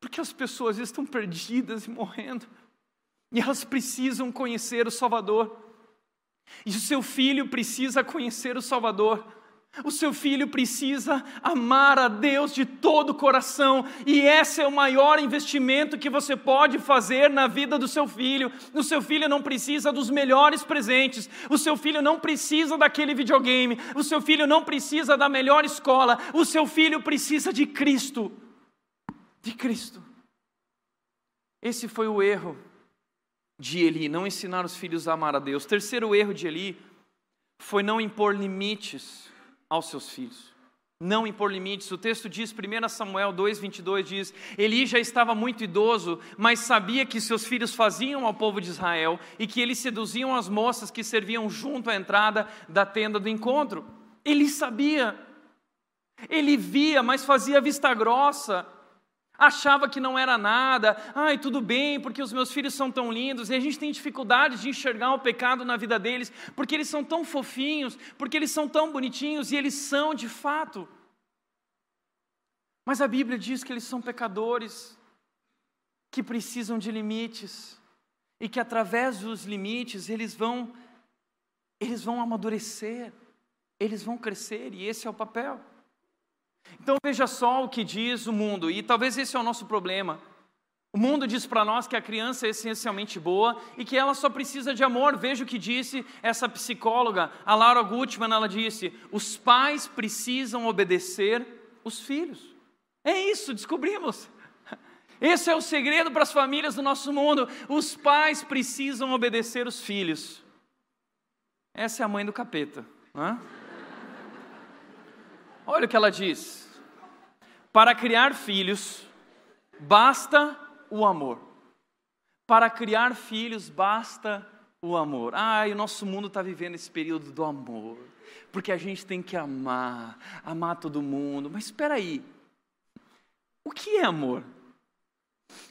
Porque as pessoas estão perdidas e morrendo. E elas precisam conhecer o Salvador. E o seu filho precisa conhecer o Salvador. O seu filho precisa amar a Deus de todo o coração, e esse é o maior investimento que você pode fazer na vida do seu filho. O seu filho não precisa dos melhores presentes, o seu filho não precisa daquele videogame, o seu filho não precisa da melhor escola, o seu filho precisa de Cristo. De Cristo. Esse foi o erro de Eli, não ensinar os filhos a amar a Deus. Terceiro erro de Eli foi não impor limites aos seus filhos. Não impor limites. O texto diz, 1 Samuel 2,22 diz: Eli já estava muito idoso, mas sabia que seus filhos faziam ao povo de Israel e que eles seduziam as moças que serviam junto à entrada da tenda do encontro. Ele sabia, ele via, mas fazia vista grossa achava que não era nada, ai, tudo bem, porque os meus filhos são tão lindos, e a gente tem dificuldade de enxergar o pecado na vida deles, porque eles são tão fofinhos, porque eles são tão bonitinhos, e eles são de fato. Mas a Bíblia diz que eles são pecadores, que precisam de limites, e que através dos limites eles vão eles vão amadurecer, eles vão crescer, e esse é o papel. Então veja só o que diz o mundo, e talvez esse é o nosso problema. O mundo diz para nós que a criança é essencialmente boa e que ela só precisa de amor. Veja o que disse essa psicóloga, a Laura Gutman, ela disse: os pais precisam obedecer os filhos. É isso, descobrimos. Esse é o segredo para as famílias do nosso mundo. Os pais precisam obedecer os filhos. Essa é a mãe do capeta. Não é? Olha o que ela diz. Para criar filhos, basta o amor. Para criar filhos, basta o amor. Ah, o nosso mundo está vivendo esse período do amor. Porque a gente tem que amar, amar todo mundo. Mas espera aí. O que é amor?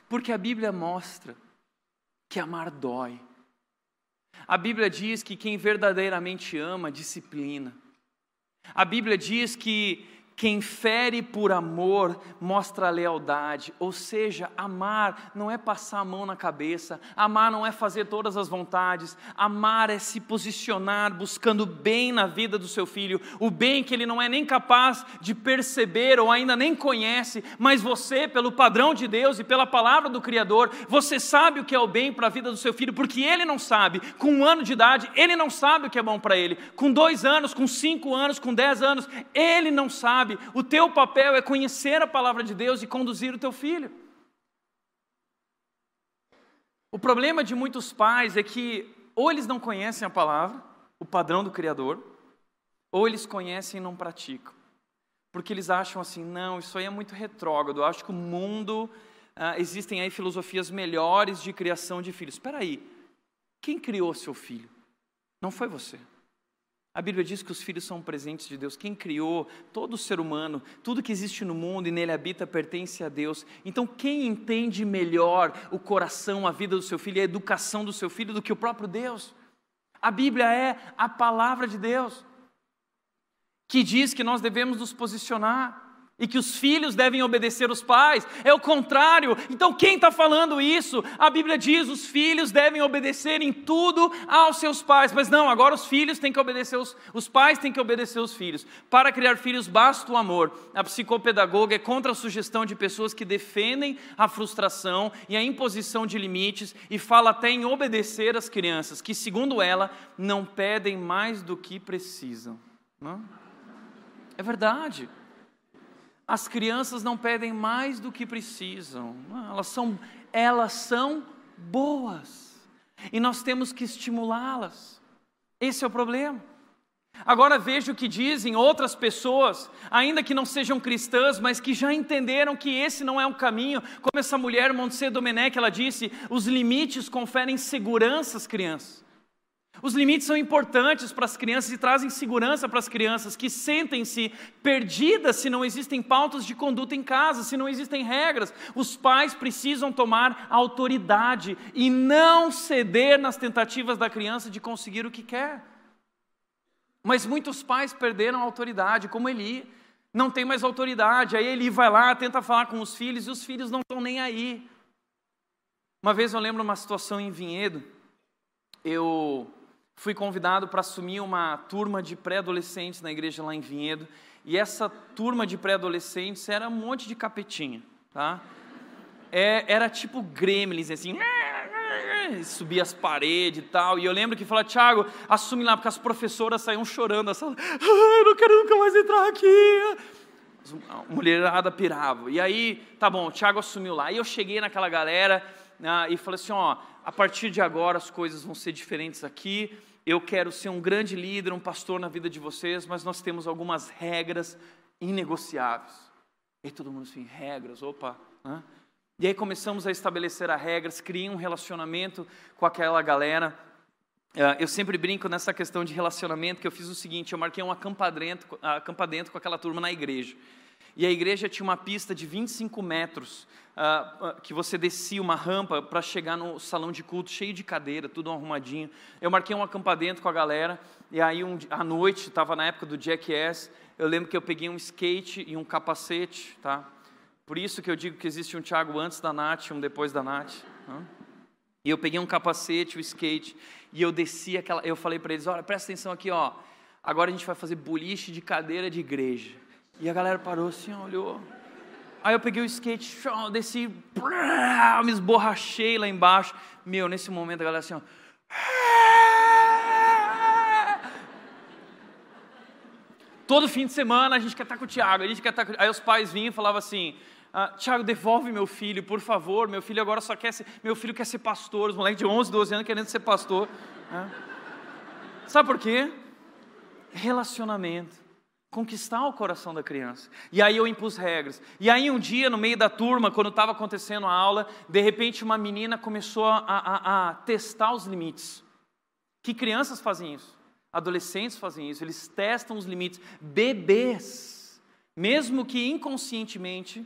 Porque a Bíblia mostra que amar dói. A Bíblia diz que quem verdadeiramente ama, disciplina. A Bíblia diz que quem fere por amor mostra lealdade, ou seja, amar não é passar a mão na cabeça, amar não é fazer todas as vontades, amar é se posicionar buscando bem na vida do seu filho, o bem que ele não é nem capaz de perceber ou ainda nem conhece, mas você, pelo padrão de Deus e pela palavra do Criador, você sabe o que é o bem para a vida do seu filho, porque ele não sabe, com um ano de idade, ele não sabe o que é bom para ele, com dois anos, com cinco anos, com dez anos, ele não sabe sabe, o teu papel é conhecer a palavra de Deus e conduzir o teu filho. O problema de muitos pais é que ou eles não conhecem a palavra, o padrão do Criador, ou eles conhecem e não praticam. Porque eles acham assim, não, isso aí é muito retrógrado, eu acho que o mundo, ah, existem aí filosofias melhores de criação de filhos. Espera aí, quem criou seu filho? Não foi você. A Bíblia diz que os filhos são presentes de Deus. Quem criou todo ser humano, tudo que existe no mundo e nele habita pertence a Deus. Então, quem entende melhor o coração, a vida do seu filho, a educação do seu filho do que o próprio Deus? A Bíblia é a palavra de Deus, que diz que nós devemos nos posicionar e que os filhos devem obedecer os pais. É o contrário. Então, quem está falando isso? A Bíblia diz: os filhos devem obedecer em tudo aos seus pais. Mas não, agora os filhos têm que obedecer os, os pais têm que obedecer os filhos. Para criar filhos basta o amor. A psicopedagoga é contra a sugestão de pessoas que defendem a frustração e a imposição de limites e fala até em obedecer as crianças, que segundo ela não pedem mais do que precisam. Não? É verdade. As crianças não pedem mais do que precisam, elas são, elas são boas e nós temos que estimulá-las. Esse é o problema. Agora veja o que dizem outras pessoas, ainda que não sejam cristãs, mas que já entenderam que esse não é um caminho. Como essa mulher, Montse Domenech, ela disse: os limites conferem segurança às crianças. Os limites são importantes para as crianças e trazem segurança para as crianças que sentem-se perdidas se não existem pautas de conduta em casa, se não existem regras. Os pais precisam tomar autoridade e não ceder nas tentativas da criança de conseguir o que quer. Mas muitos pais perderam a autoridade, como Eli. Não tem mais autoridade. Aí Eli vai lá, tenta falar com os filhos e os filhos não estão nem aí. Uma vez eu lembro uma situação em Vinhedo. Eu fui convidado para assumir uma turma de pré-adolescentes na igreja lá em Vinhedo. E essa turma de pré-adolescentes era um monte de capetinha, tá? É, era tipo gremlins, assim, subia as paredes e tal. E eu lembro que falava, Tiago, assume lá, porque as professoras saíam chorando da sala. Ah, eu não quero nunca mais entrar aqui. A mulherada pirava. E aí, tá bom, o Tiago assumiu lá. E eu cheguei naquela galera né, e falei assim: ó, a partir de agora as coisas vão ser diferentes aqui. Eu quero ser um grande líder, um pastor na vida de vocês, mas nós temos algumas regras inegociáveis. E todo mundo assim, regras, opa. Né? E aí começamos a estabelecer as regras, criei um relacionamento com aquela galera. Ah, eu sempre brinco nessa questão de relacionamento, que eu fiz o seguinte, eu marquei um acampadento, acampadento com aquela turma na igreja. E a igreja tinha uma pista de 25 metros, uh, que você descia uma rampa para chegar no salão de culto, cheio de cadeira, tudo arrumadinho. Eu marquei um acampadento com a galera, e aí um, à noite, estava na época do Jackass, eu lembro que eu peguei um skate e um capacete, tá? Por isso que eu digo que existe um Thiago antes da Nath e um depois da Nath. E eu peguei um capacete, o um skate, e eu desci aquela. Eu falei para eles: olha, presta atenção aqui, ó. Agora a gente vai fazer boliche de cadeira de igreja. E a galera parou assim, olhou. Aí eu peguei o skate, desci, me esborrachei lá embaixo. Meu, nesse momento a galera assim, ó. Todo fim de semana a gente quer estar com o Tiago, a gente quer estar com... Aí os pais vinham e falavam assim, ah, Tiago, devolve meu filho, por favor, meu filho agora só quer ser, meu filho quer ser pastor, os moleques de 11, 12 anos querendo ser pastor. Sabe por quê? Relacionamento conquistar o coração da criança. E aí eu impus regras. E aí um dia, no meio da turma, quando estava acontecendo a aula, de repente uma menina começou a, a, a, testar os limites. Que crianças fazem isso? Adolescentes fazem isso. Eles testam os limites. Bebês, mesmo que inconscientemente,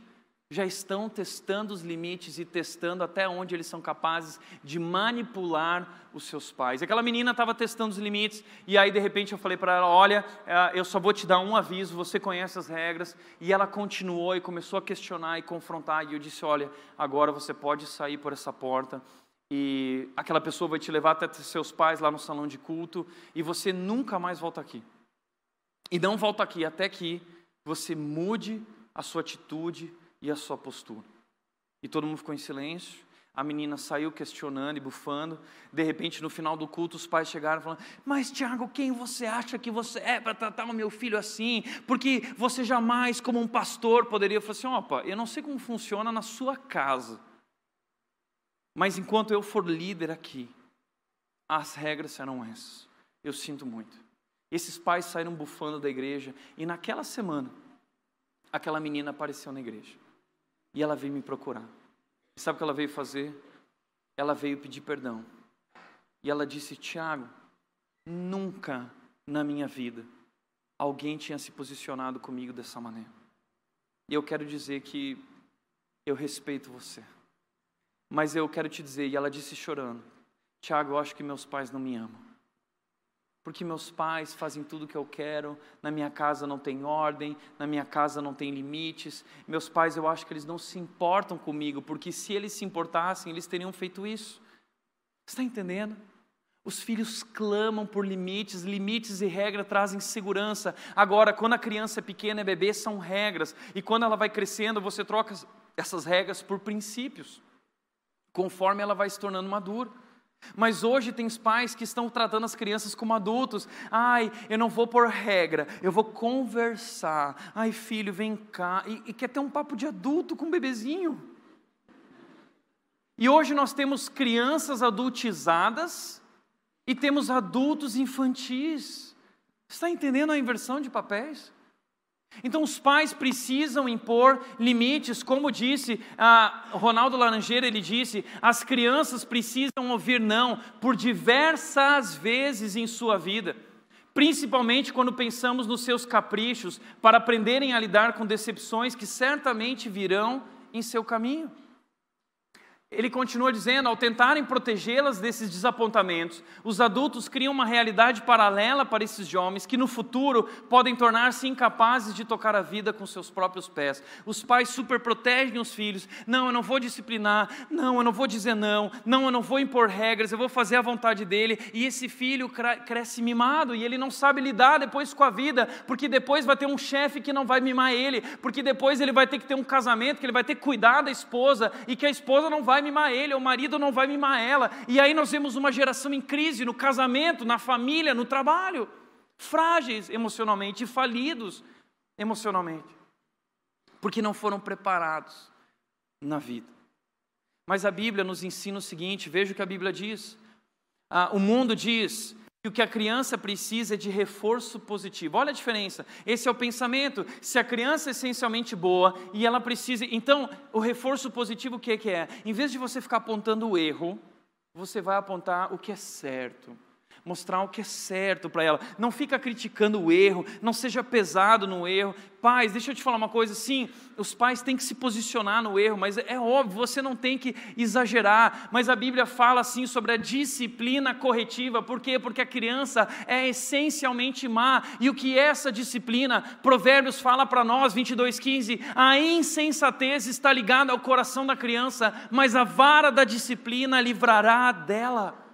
já estão testando os limites e testando até onde eles são capazes de manipular os seus pais. Aquela menina estava testando os limites e aí de repente eu falei para ela: Olha, eh, eu só vou te dar um aviso, você conhece as regras. E ela continuou e começou a questionar e confrontar. E eu disse: Olha, agora você pode sair por essa porta e aquela pessoa vai te levar até seus pais lá no salão de culto e você nunca mais volta aqui. E não volta aqui até que você mude a sua atitude e a sua postura. E todo mundo ficou em silêncio. A menina saiu questionando e bufando. De repente, no final do culto, os pais chegaram falando: Mas, Tiago, quem você acha que você é para tratar o meu filho assim? Porque você jamais, como um pastor, poderia. Eu falei assim: opa, eu não sei como funciona na sua casa. Mas enquanto eu for líder aqui, as regras eram essas. Eu sinto muito. Esses pais saíram bufando da igreja e naquela semana, aquela menina apareceu na igreja. E ela veio me procurar. E sabe o que ela veio fazer? Ela veio pedir perdão. E ela disse: Tiago, nunca na minha vida alguém tinha se posicionado comigo dessa maneira. E eu quero dizer que eu respeito você. Mas eu quero te dizer, e ela disse chorando: Tiago, eu acho que meus pais não me amam porque meus pais fazem tudo o que eu quero, na minha casa não tem ordem, na minha casa não tem limites. Meus pais, eu acho que eles não se importam comigo, porque se eles se importassem, eles teriam feito isso. Está entendendo? Os filhos clamam por limites, limites e regras trazem segurança. Agora, quando a criança é pequena, é bebê, são regras, e quando ela vai crescendo, você troca essas regras por princípios, conforme ela vai se tornando madura. Mas hoje tem pais que estão tratando as crianças como adultos. Ai, eu não vou por regra, eu vou conversar. Ai, filho, vem cá. E, e quer ter um papo de adulto com um bebezinho. E hoje nós temos crianças adultizadas e temos adultos infantis. Está entendendo a inversão de papéis? Então, os pais precisam impor limites, como disse ah, Ronaldo Laranjeira, ele disse: as crianças precisam ouvir não por diversas vezes em sua vida, principalmente quando pensamos nos seus caprichos, para aprenderem a lidar com decepções que certamente virão em seu caminho. Ele continua dizendo: ao tentarem protegê-las desses desapontamentos, os adultos criam uma realidade paralela para esses jovens que no futuro podem tornar-se incapazes de tocar a vida com seus próprios pés. Os pais superprotegem os filhos: não, eu não vou disciplinar, não, eu não vou dizer não, não, eu não vou impor regras, eu vou fazer a vontade dele. E esse filho cresce mimado e ele não sabe lidar depois com a vida, porque depois vai ter um chefe que não vai mimar ele, porque depois ele vai ter que ter um casamento, que ele vai ter que cuidar da esposa e que a esposa não vai vai mimar ele, o marido não vai mimar ela. E aí nós vemos uma geração em crise no casamento, na família, no trabalho, frágeis emocionalmente falidos emocionalmente, porque não foram preparados na vida. Mas a Bíblia nos ensina o seguinte: veja o que a Bíblia diz. Ah, o mundo diz: que o que a criança precisa é de reforço positivo. Olha a diferença. Esse é o pensamento. Se a criança é essencialmente boa e ela precisa. Então, o reforço positivo, o que é que é? Em vez de você ficar apontando o erro, você vai apontar o que é certo mostrar o que é certo para ela. Não fica criticando o erro, não seja pesado no erro. Pais, deixa eu te falar uma coisa, sim, os pais têm que se posicionar no erro, mas é óbvio, você não tem que exagerar. Mas a Bíblia fala assim sobre a disciplina corretiva, por quê? Porque a criança é essencialmente má. E o que essa disciplina? Provérbios fala para nós, 22:15, a insensatez está ligada ao coração da criança, mas a vara da disciplina livrará dela.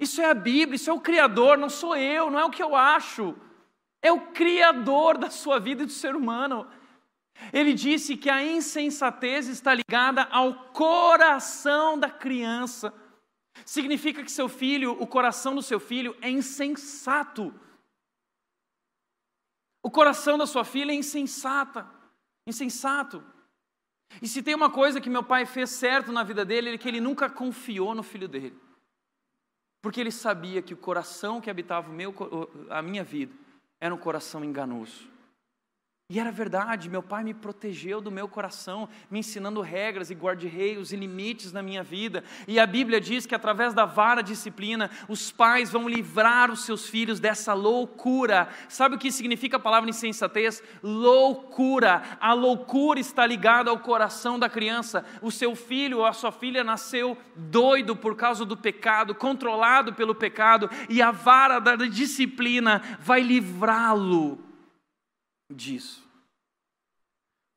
Isso é a Bíblia, isso é o Criador, não sou eu, não é o que eu acho. É o Criador da sua vida e do ser humano. Ele disse que a insensatez está ligada ao coração da criança. Significa que seu filho, o coração do seu filho é insensato. O coração da sua filha é insensata, insensato. E se tem uma coisa que meu pai fez certo na vida dele, é que ele nunca confiou no filho dele. Porque ele sabia que o coração que habitava meu, a minha vida era um coração enganoso. E era verdade, meu pai me protegeu do meu coração, me ensinando regras e guarda-reios e limites na minha vida. E a Bíblia diz que através da vara disciplina, os pais vão livrar os seus filhos dessa loucura. Sabe o que significa a palavra insensatez? Loucura. A loucura está ligada ao coração da criança. O seu filho ou a sua filha nasceu doido por causa do pecado, controlado pelo pecado, e a vara da disciplina vai livrá-lo disso.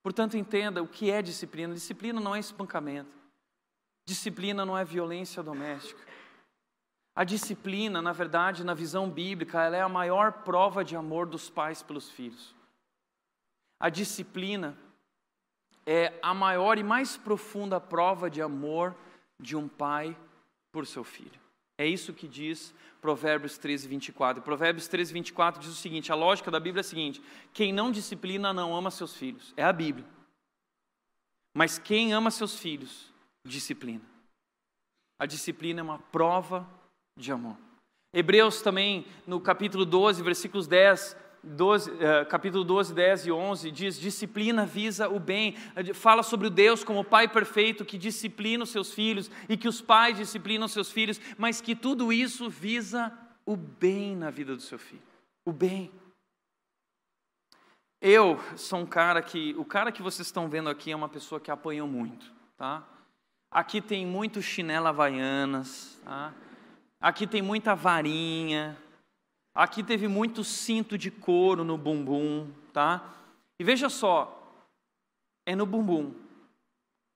Portanto, entenda o que é disciplina. Disciplina não é espancamento. Disciplina não é violência doméstica. A disciplina, na verdade, na visão bíblica, ela é a maior prova de amor dos pais pelos filhos. A disciplina é a maior e mais profunda prova de amor de um pai por seu filho. É isso que diz Provérbios 13, 24. Provérbios 13, 24 diz o seguinte: a lógica da Bíblia é a seguinte: quem não disciplina não ama seus filhos. É a Bíblia. Mas quem ama seus filhos, disciplina. A disciplina é uma prova de amor. Hebreus também, no capítulo 12, versículos 10, 12, uh, capítulo 12, 10 e 11, diz: disciplina visa o bem. Fala sobre o Deus como Pai perfeito que disciplina os seus filhos e que os pais disciplinam os seus filhos, mas que tudo isso visa o bem na vida do seu filho. O bem. Eu sou um cara que, o cara que vocês estão vendo aqui é uma pessoa que apanhou muito, tá? Aqui tem muito chinela havaianas, tá? Aqui tem muita varinha, Aqui teve muito cinto de couro no bumbum, tá? E veja só, é no bumbum.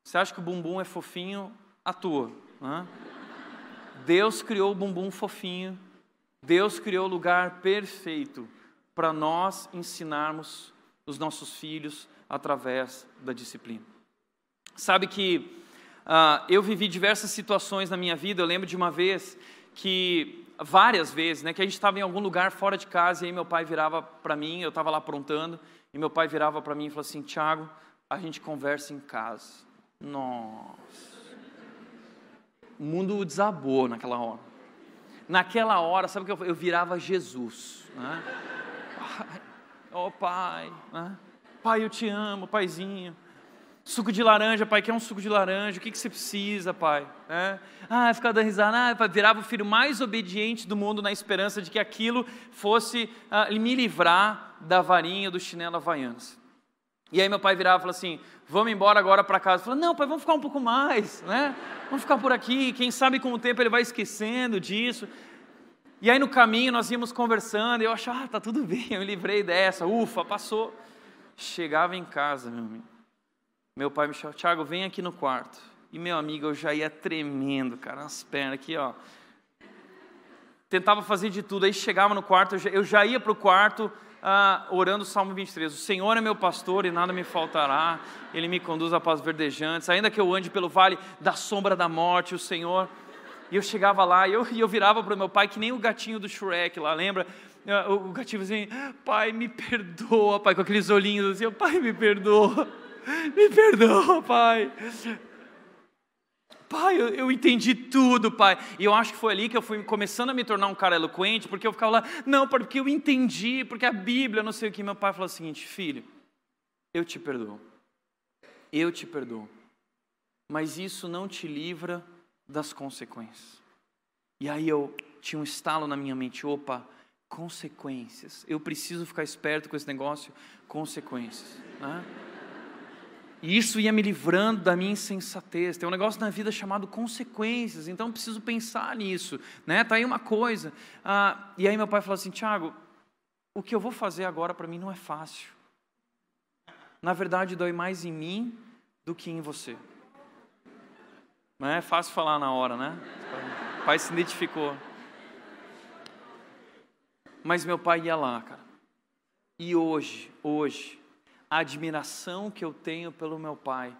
Você acha que o bumbum é fofinho? Atua. Né? Deus criou o bumbum fofinho. Deus criou o lugar perfeito para nós ensinarmos os nossos filhos através da disciplina. Sabe que uh, eu vivi diversas situações na minha vida. Eu lembro de uma vez que várias vezes, né, que a gente estava em algum lugar fora de casa e aí meu pai virava para mim, eu estava lá aprontando, e meu pai virava para mim e falou assim: Tiago, a gente conversa em casa. Nossa. O mundo desabou naquela hora. Naquela hora, sabe o que eu, eu virava Jesus. Né? Pai, oh pai, né? pai, eu te amo, paizinho. Suco de laranja, pai, quer um suco de laranja? O que, que você precisa, pai? É? Ah, ficar dando risada. Ah, virava o filho mais obediente do mundo na esperança de que aquilo fosse ah, me livrar da varinha do chinelo havaianas. E aí meu pai virava e falava assim, vamos embora agora para casa. Falei, não, pai, vamos ficar um pouco mais, né? Vamos ficar por aqui, quem sabe com o tempo ele vai esquecendo disso. E aí no caminho nós íamos conversando, e eu achava, ah, tá tudo bem, eu me livrei dessa, ufa, passou. Chegava em casa, meu amigo meu pai me chamou, Tiago, vem aqui no quarto. E meu amigo, eu já ia tremendo, cara, as pernas aqui, ó. Tentava fazer de tudo, aí chegava no quarto, eu já, eu já ia para o quarto ah, orando o Salmo 23. O Senhor é meu pastor e nada me faltará, Ele me conduz a paz verdejantes, ainda que eu ande pelo vale da sombra da morte, o Senhor. E eu chegava lá e eu, eu virava para o meu pai que nem o gatinho do Shrek lá, lembra? Ah, o gatinho assim, pai, me perdoa, pai, com aqueles olhinhos assim, pai, me perdoa. Me perdoa, Pai. Pai, eu, eu, entendi tudo, Pai. E eu acho que foi ali que eu fui começando a me tornar um cara eloquente, porque eu ficava lá, não, porque eu entendi, porque a Bíblia, não sei o que. Meu pai falou o seguinte: filho, eu te perdoo. Eu te perdoo. Mas isso não te livra das consequências. E aí eu tinha um estalo na minha mente: opa, consequências. Eu preciso ficar esperto com esse negócio, consequências. Né? E isso ia me livrando da minha insensatez. Tem um negócio na vida chamado consequências, então preciso pensar nisso. Né? Tá aí uma coisa. Ah, e aí meu pai falou assim: Tiago, o que eu vou fazer agora para mim não é fácil. Na verdade, dói mais em mim do que em você. Não é fácil falar na hora, né? O pai se identificou. Mas meu pai ia lá, cara. E hoje, hoje, a admiração que eu tenho pelo meu pai,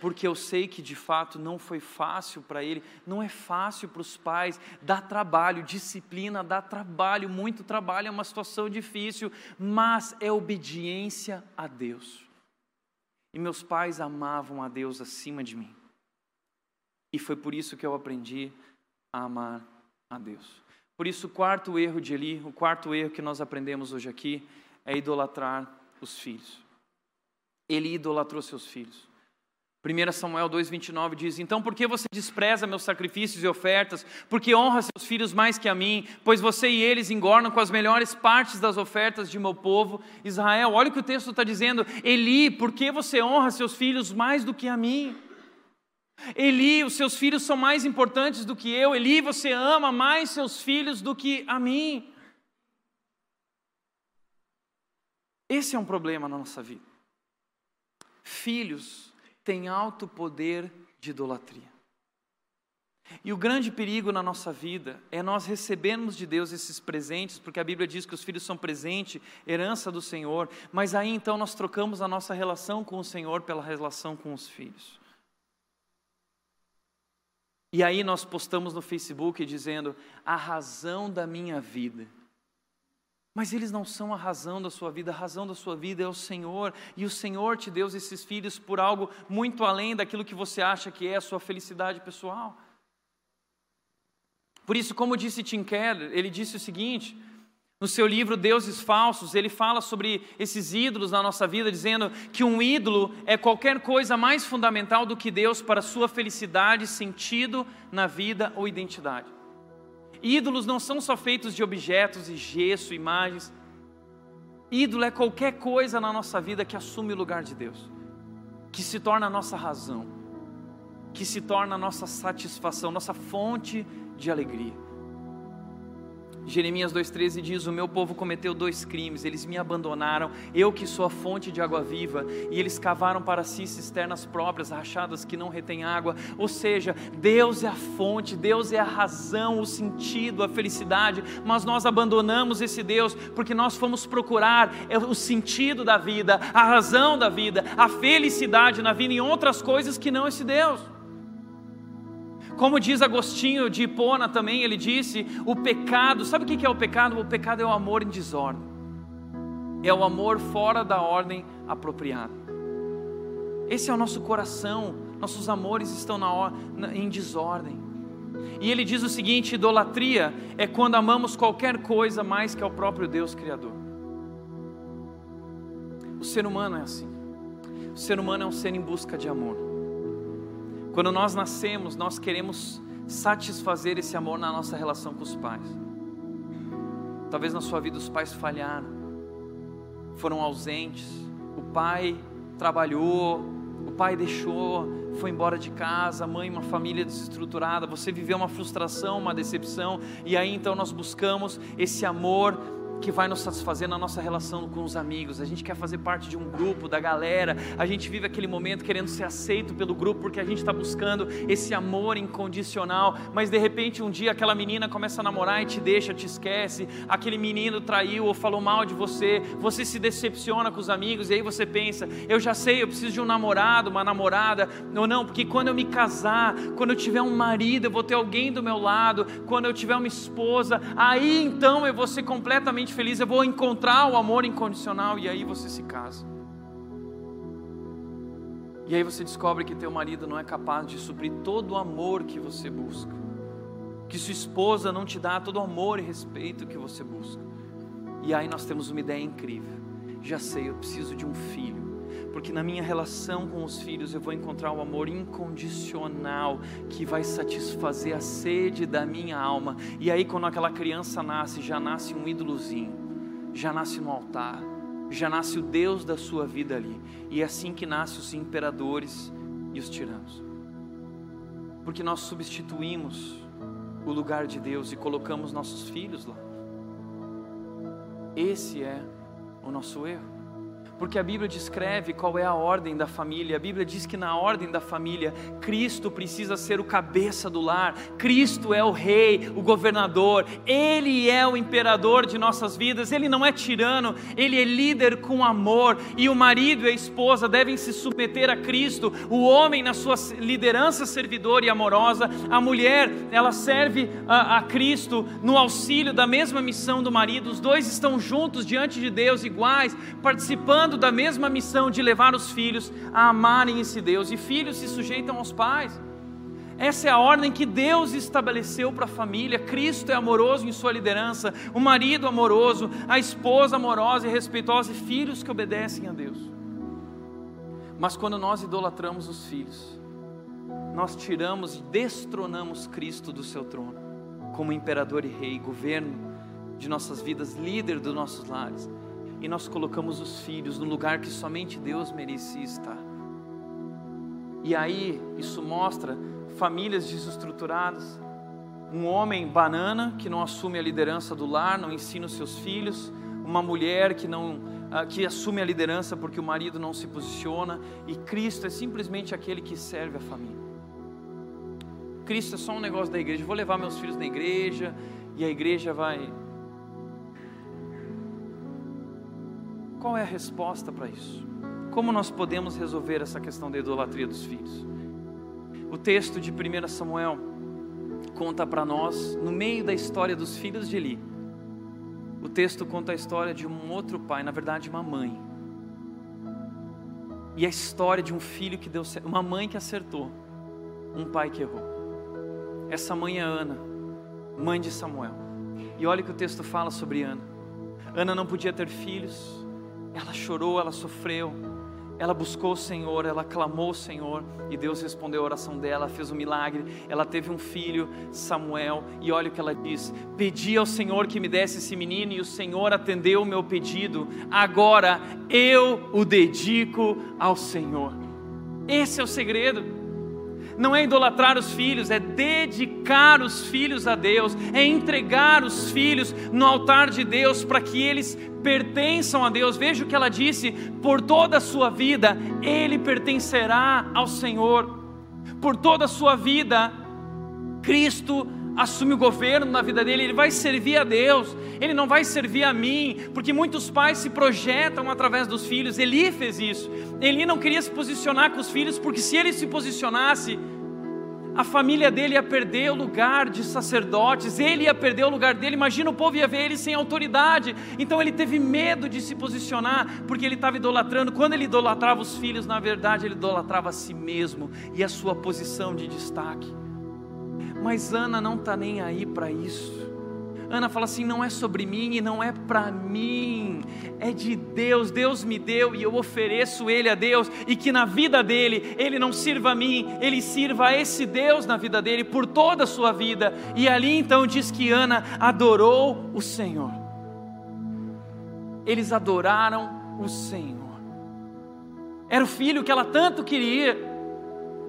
porque eu sei que de fato não foi fácil para ele, não é fácil para os pais, dá trabalho, disciplina dá trabalho, muito trabalho, é uma situação difícil, mas é obediência a Deus. E meus pais amavam a Deus acima de mim. E foi por isso que eu aprendi a amar a Deus. Por isso, o quarto erro de Eli, o quarto erro que nós aprendemos hoje aqui, é idolatrar os filhos ele idolatrou seus filhos. 1 Samuel 2,29 diz: Então, por que você despreza meus sacrifícios e ofertas? Porque honra seus filhos mais que a mim? Pois você e eles engornam com as melhores partes das ofertas de meu povo Israel. Olha o que o texto está dizendo: Eli, por que você honra seus filhos mais do que a mim? Eli, os seus filhos são mais importantes do que eu. Eli, você ama mais seus filhos do que a mim. Esse é um problema na nossa vida filhos têm alto poder de idolatria. E o grande perigo na nossa vida é nós recebermos de Deus esses presentes, porque a Bíblia diz que os filhos são presente, herança do Senhor, mas aí então nós trocamos a nossa relação com o Senhor pela relação com os filhos. E aí nós postamos no Facebook dizendo: a razão da minha vida mas eles não são a razão da sua vida, a razão da sua vida é o Senhor, e o Senhor te deu esses filhos por algo muito além daquilo que você acha que é a sua felicidade pessoal. Por isso, como disse Tim Keller, ele disse o seguinte: no seu livro Deuses Falsos, ele fala sobre esses ídolos na nossa vida, dizendo que um ídolo é qualquer coisa mais fundamental do que Deus para sua felicidade, sentido na vida ou identidade. Ídolos não são só feitos de objetos e gesso, imagens. Ídolo é qualquer coisa na nossa vida que assume o lugar de Deus, que se torna a nossa razão, que se torna a nossa satisfação, nossa fonte de alegria. Jeremias 2,13 diz: O meu povo cometeu dois crimes, eles me abandonaram, eu que sou a fonte de água viva, e eles cavaram para si cisternas próprias, rachadas que não retêm água. Ou seja, Deus é a fonte, Deus é a razão, o sentido, a felicidade, mas nós abandonamos esse Deus porque nós fomos procurar é, o sentido da vida, a razão da vida, a felicidade na vida em outras coisas que não esse Deus. Como diz Agostinho de Hipona também, ele disse: o pecado, sabe o que é o pecado? O pecado é o amor em desordem, é o amor fora da ordem apropriada. Esse é o nosso coração, nossos amores estão na, na, em desordem. E ele diz o seguinte: idolatria é quando amamos qualquer coisa mais que ao próprio Deus Criador. O ser humano é assim. O ser humano é um ser em busca de amor. Quando nós nascemos, nós queremos satisfazer esse amor na nossa relação com os pais. Talvez na sua vida os pais falharam, foram ausentes, o pai trabalhou, o pai deixou, foi embora de casa, a mãe, uma família desestruturada, você viveu uma frustração, uma decepção, e aí então nós buscamos esse amor que vai nos satisfazer na nossa relação com os amigos. A gente quer fazer parte de um grupo, da galera. A gente vive aquele momento querendo ser aceito pelo grupo porque a gente está buscando esse amor incondicional. Mas de repente um dia aquela menina começa a namorar e te deixa, te esquece. Aquele menino traiu ou falou mal de você. Você se decepciona com os amigos e aí você pensa: eu já sei, eu preciso de um namorado, uma namorada. Ou não, porque quando eu me casar, quando eu tiver um marido, eu vou ter alguém do meu lado. Quando eu tiver uma esposa, aí então eu vou ser completamente feliz, eu vou encontrar o amor incondicional e aí você se casa. E aí você descobre que teu marido não é capaz de suprir todo o amor que você busca. Que sua esposa não te dá todo o amor e respeito que você busca. E aí nós temos uma ideia incrível. Já sei, eu preciso de um filho porque na minha relação com os filhos eu vou encontrar o um amor incondicional que vai satisfazer a sede da minha alma. E aí, quando aquela criança nasce, já nasce um ídolozinho, já nasce no altar, já nasce o Deus da sua vida ali. E é assim que nascem os imperadores e os tiranos, porque nós substituímos o lugar de Deus e colocamos nossos filhos lá. Esse é o nosso erro porque a Bíblia descreve qual é a ordem da família. A Bíblia diz que na ordem da família, Cristo precisa ser o cabeça do lar, Cristo é o rei, o governador, Ele é o imperador de nossas vidas, Ele não é tirano, Ele é líder com amor, e o marido e a esposa devem se submeter a Cristo, o homem na sua liderança servidora e amorosa, a mulher, ela serve a, a Cristo no auxílio da mesma missão do marido, os dois estão juntos diante de Deus, iguais, participando participando da mesma missão de levar os filhos a amarem esse Deus, e filhos se sujeitam aos pais. Essa é a ordem que Deus estabeleceu para a família. Cristo é amoroso em sua liderança, o marido amoroso, a esposa amorosa e respeitosa, e filhos que obedecem a Deus. Mas quando nós idolatramos os filhos, nós tiramos e destronamos Cristo do seu trono, como imperador e rei, governo de nossas vidas, líder dos nossos lares e nós colocamos os filhos no lugar que somente Deus merecia estar. E aí, isso mostra famílias desestruturadas, um homem banana que não assume a liderança do lar, não ensina os seus filhos, uma mulher que não ah, que assume a liderança porque o marido não se posiciona, e Cristo é simplesmente aquele que serve a família. Cristo é só um negócio da igreja. vou levar meus filhos na igreja e a igreja vai Qual é a resposta para isso? Como nós podemos resolver essa questão da idolatria dos filhos? O texto de 1 Samuel conta para nós, no meio da história dos filhos de Eli, o texto conta a história de um outro pai, na verdade, uma mãe. E a história de um filho que deu certo, uma mãe que acertou, um pai que errou. Essa mãe é Ana. mãe de Samuel. E olha o que o texto fala sobre Ana. Ana não podia ter filhos, ela chorou, ela sofreu, ela buscou o Senhor, ela clamou o Senhor e Deus respondeu a oração dela, fez um milagre. Ela teve um filho, Samuel, e olha o que ela diz: Pedi ao Senhor que me desse esse menino e o Senhor atendeu o meu pedido. Agora eu o dedico ao Senhor. Esse é o segredo não é idolatrar os filhos, é dedicar os filhos a Deus, é entregar os filhos no altar de Deus para que eles pertençam a Deus. Veja o que ela disse: por toda a sua vida, ele pertencerá ao Senhor. Por toda a sua vida, Cristo assume o governo na vida dele, ele vai servir a Deus, ele não vai servir a mim, porque muitos pais se projetam através dos filhos. Eli fez isso. Eli não queria se posicionar com os filhos, porque se ele se posicionasse, a família dele ia perder o lugar de sacerdotes, ele ia perder o lugar dele. Imagina o povo ia ver ele sem autoridade. Então ele teve medo de se posicionar, porque ele estava idolatrando. Quando ele idolatrava os filhos, na verdade ele idolatrava a si mesmo e a sua posição de destaque. Mas Ana não está nem aí para isso. Ana fala assim: não é sobre mim e não é para mim, é de Deus. Deus me deu e eu ofereço ele a Deus, e que na vida dele, ele não sirva a mim, ele sirva a esse Deus na vida dele por toda a sua vida. E ali então diz que Ana adorou o Senhor. Eles adoraram o Senhor. Era o filho que ela tanto queria.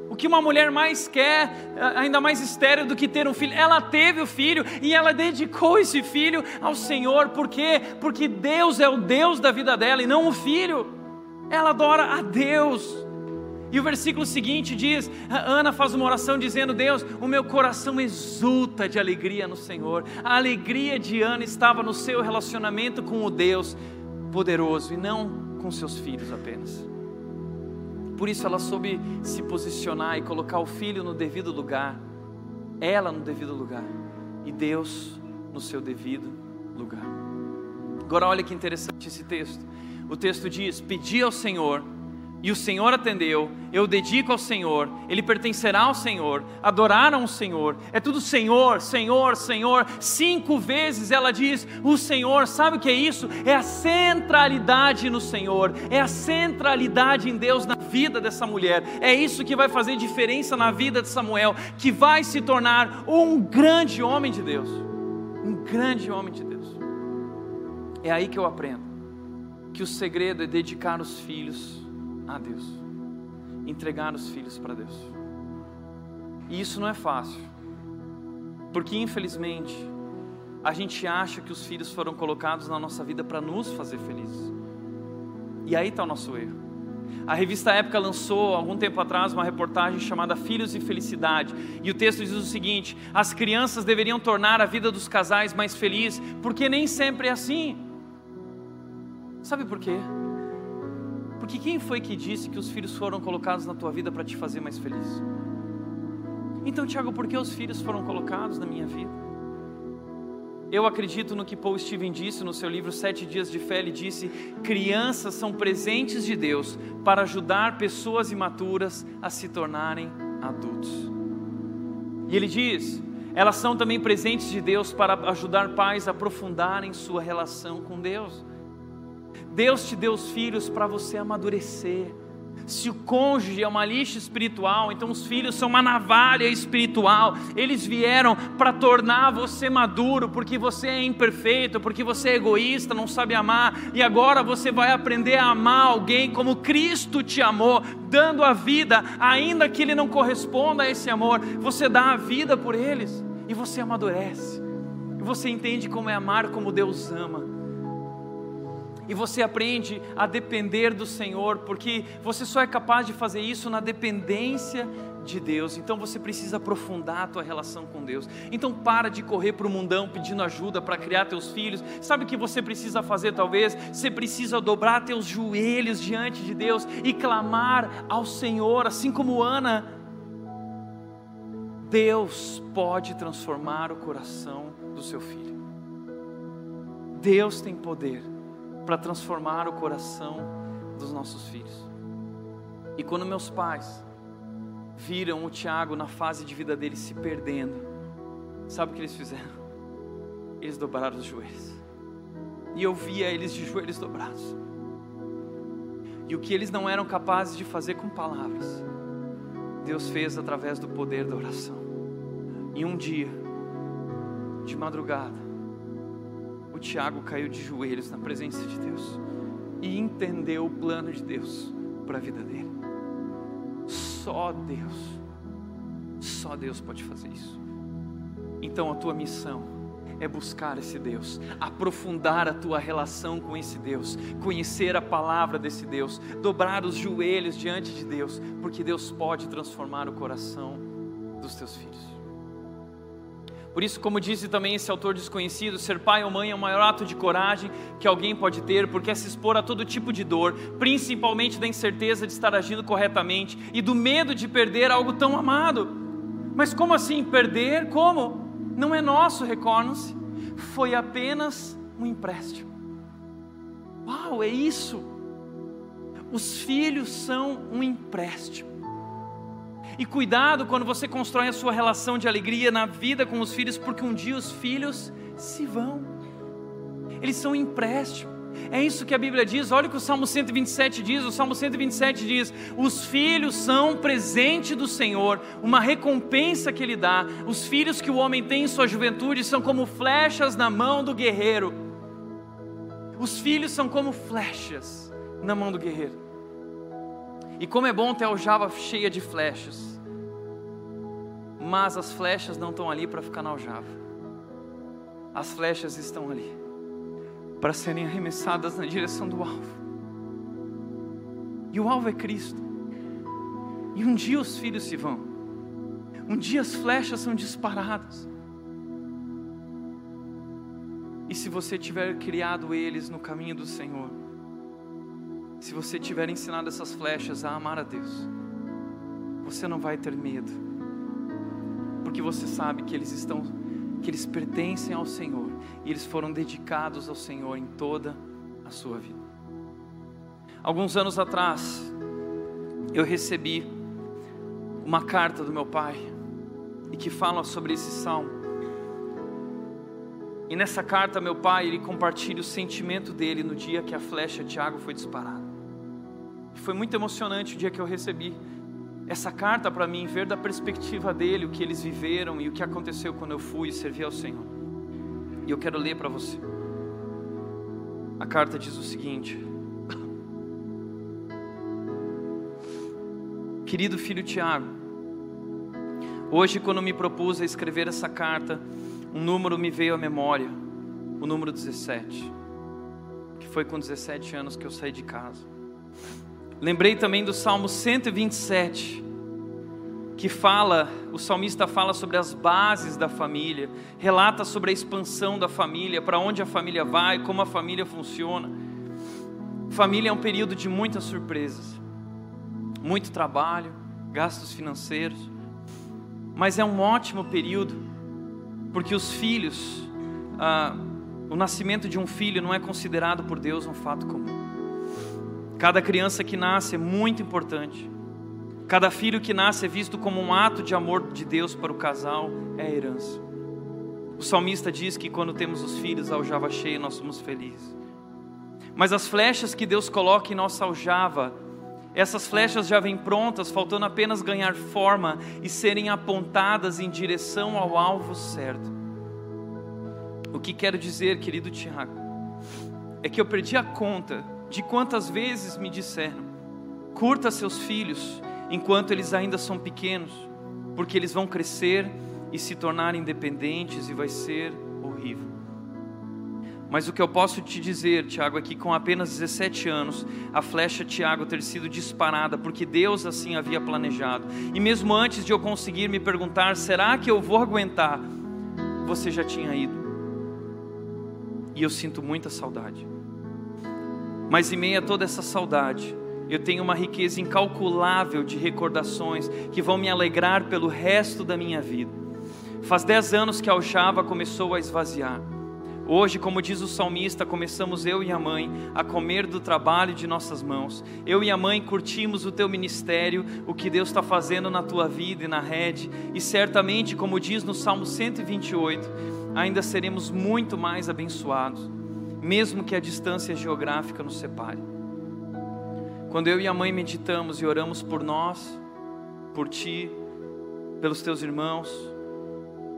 O que uma mulher mais quer, ainda mais estéreo do que ter um filho, ela teve o filho e ela dedicou esse filho ao Senhor, por quê? Porque Deus é o Deus da vida dela e não o filho. Ela adora a Deus. E o versículo seguinte diz: Ana faz uma oração dizendo: Deus, o meu coração exulta de alegria no Senhor. A alegria de Ana estava no seu relacionamento com o Deus poderoso e não com seus filhos apenas. Por isso ela soube se posicionar e colocar o filho no devido lugar, ela no devido lugar e Deus no seu devido lugar. Agora olha que interessante esse texto. O texto diz: Pedi ao Senhor e o Senhor atendeu, eu dedico ao Senhor, ele pertencerá ao Senhor, adoraram o Senhor, é tudo Senhor, Senhor, Senhor. Cinco vezes ela diz o Senhor, sabe o que é isso? É a centralidade no Senhor, é a centralidade em Deus na vida dessa mulher. É isso que vai fazer diferença na vida de Samuel, que vai se tornar um grande homem de Deus. Um grande homem de Deus. É aí que eu aprendo que o segredo é dedicar os filhos a Deus, entregar os filhos para Deus. E isso não é fácil, porque infelizmente a gente acha que os filhos foram colocados na nossa vida para nos fazer felizes. E aí está o nosso erro. A revista Época lançou algum tempo atrás uma reportagem chamada Filhos e Felicidade. E o texto diz o seguinte: as crianças deveriam tornar a vida dos casais mais feliz, porque nem sempre é assim. Sabe por quê? Porque quem foi que disse que os filhos foram colocados na tua vida para te fazer mais feliz? Então, Tiago, por que os filhos foram colocados na minha vida? Eu acredito no que Paul Steven disse no seu livro Sete Dias de Fé. Ele disse: crianças são presentes de Deus para ajudar pessoas imaturas a se tornarem adultos. E ele diz: elas são também presentes de Deus para ajudar pais a aprofundarem sua relação com Deus. Deus te deu os filhos para você amadurecer. Se o cônjuge é uma lixa espiritual, então os filhos são uma navalha espiritual. Eles vieram para tornar você maduro, porque você é imperfeito, porque você é egoísta, não sabe amar, e agora você vai aprender a amar alguém como Cristo te amou, dando a vida, ainda que ele não corresponda a esse amor, você dá a vida por eles e você amadurece. E você entende como é amar como Deus ama e você aprende a depender do Senhor, porque você só é capaz de fazer isso na dependência de Deus. Então você precisa aprofundar a tua relação com Deus. Então para de correr para o mundão pedindo ajuda para criar teus filhos. Sabe o que você precisa fazer talvez? Você precisa dobrar teus joelhos diante de Deus e clamar ao Senhor, assim como Ana. Deus pode transformar o coração do seu filho. Deus tem poder para transformar o coração dos nossos filhos. E quando meus pais viram o Tiago na fase de vida dele se perdendo, Sabe o que eles fizeram? Eles dobraram os joelhos. E eu via eles de joelhos dobrados. E o que eles não eram capazes de fazer com palavras, Deus fez através do poder da oração. E um dia, de madrugada, o Tiago caiu de joelhos na presença de Deus e entendeu o plano de Deus para a vida dele. Só Deus, só Deus pode fazer isso. Então a tua missão é buscar esse Deus, aprofundar a tua relação com esse Deus, conhecer a palavra desse Deus, dobrar os joelhos diante de Deus, porque Deus pode transformar o coração dos teus filhos. Por isso, como disse também esse autor desconhecido, ser pai ou mãe é o maior ato de coragem que alguém pode ter, porque é se expor a todo tipo de dor, principalmente da incerteza de estar agindo corretamente e do medo de perder algo tão amado. Mas como assim perder? Como? Não é nosso, recorne-se, foi apenas um empréstimo. Uau, é isso. Os filhos são um empréstimo. E cuidado quando você constrói a sua relação de alegria na vida com os filhos, porque um dia os filhos se vão. Eles são empréstimo. É isso que a Bíblia diz. Olha o que o Salmo 127 diz. O Salmo 127 diz: Os filhos são presente do Senhor, uma recompensa que Ele dá. Os filhos que o homem tem em sua juventude são como flechas na mão do guerreiro. Os filhos são como flechas na mão do guerreiro. E como é bom ter a aljava cheia de flechas. Mas as flechas não estão ali para ficar na aljava. As flechas estão ali para serem arremessadas na direção do alvo. E o alvo é Cristo. E um dia os filhos se vão. Um dia as flechas são disparadas. E se você tiver criado eles no caminho do Senhor, se você tiver ensinado essas flechas a amar a Deus, você não vai ter medo, porque você sabe que eles estão, que eles pertencem ao Senhor e eles foram dedicados ao Senhor em toda a sua vida. Alguns anos atrás, eu recebi uma carta do meu pai e que fala sobre esse salmo. E nessa carta, meu pai, ele compartilha o sentimento dele no dia que a flecha Tiago foi disparada. Foi muito emocionante o dia que eu recebi essa carta para mim, ver da perspectiva dele o que eles viveram e o que aconteceu quando eu fui servir ao Senhor. E eu quero ler para você. A carta diz o seguinte: Querido filho Tiago, hoje, quando me propus a escrever essa carta, um número me veio à memória, o número 17, que foi com 17 anos que eu saí de casa. Lembrei também do Salmo 127, que fala, o salmista fala sobre as bases da família, relata sobre a expansão da família, para onde a família vai, como a família funciona. Família é um período de muitas surpresas, muito trabalho, gastos financeiros, mas é um ótimo período, porque os filhos, ah, o nascimento de um filho não é considerado por Deus um fato comum. Cada criança que nasce é muito importante. Cada filho que nasce é visto como um ato de amor de Deus para o casal, é herança. O salmista diz que quando temos os filhos, a aljava cheia, nós somos felizes. Mas as flechas que Deus coloca em nossa aljava, essas flechas já vêm prontas, faltando apenas ganhar forma e serem apontadas em direção ao alvo certo. O que quero dizer, querido Tiago, é que eu perdi a conta de quantas vezes me disseram: curta seus filhos enquanto eles ainda são pequenos, porque eles vão crescer e se tornar independentes e vai ser horrível. Mas o que eu posso te dizer, Tiago, é que com apenas 17 anos, a flecha Tiago ter sido disparada, porque Deus assim havia planejado. E mesmo antes de eu conseguir me perguntar, será que eu vou aguentar? Você já tinha ido. E eu sinto muita saudade. Mas em meio a toda essa saudade, eu tenho uma riqueza incalculável de recordações que vão me alegrar pelo resto da minha vida. Faz dez anos que a aljava começou a esvaziar. Hoje, como diz o salmista, começamos eu e a mãe a comer do trabalho de nossas mãos. Eu e a mãe curtimos o teu ministério, o que Deus está fazendo na tua vida e na rede, e certamente, como diz no Salmo 128, ainda seremos muito mais abençoados, mesmo que a distância geográfica nos separe. Quando eu e a mãe meditamos e oramos por nós, por ti, pelos teus irmãos,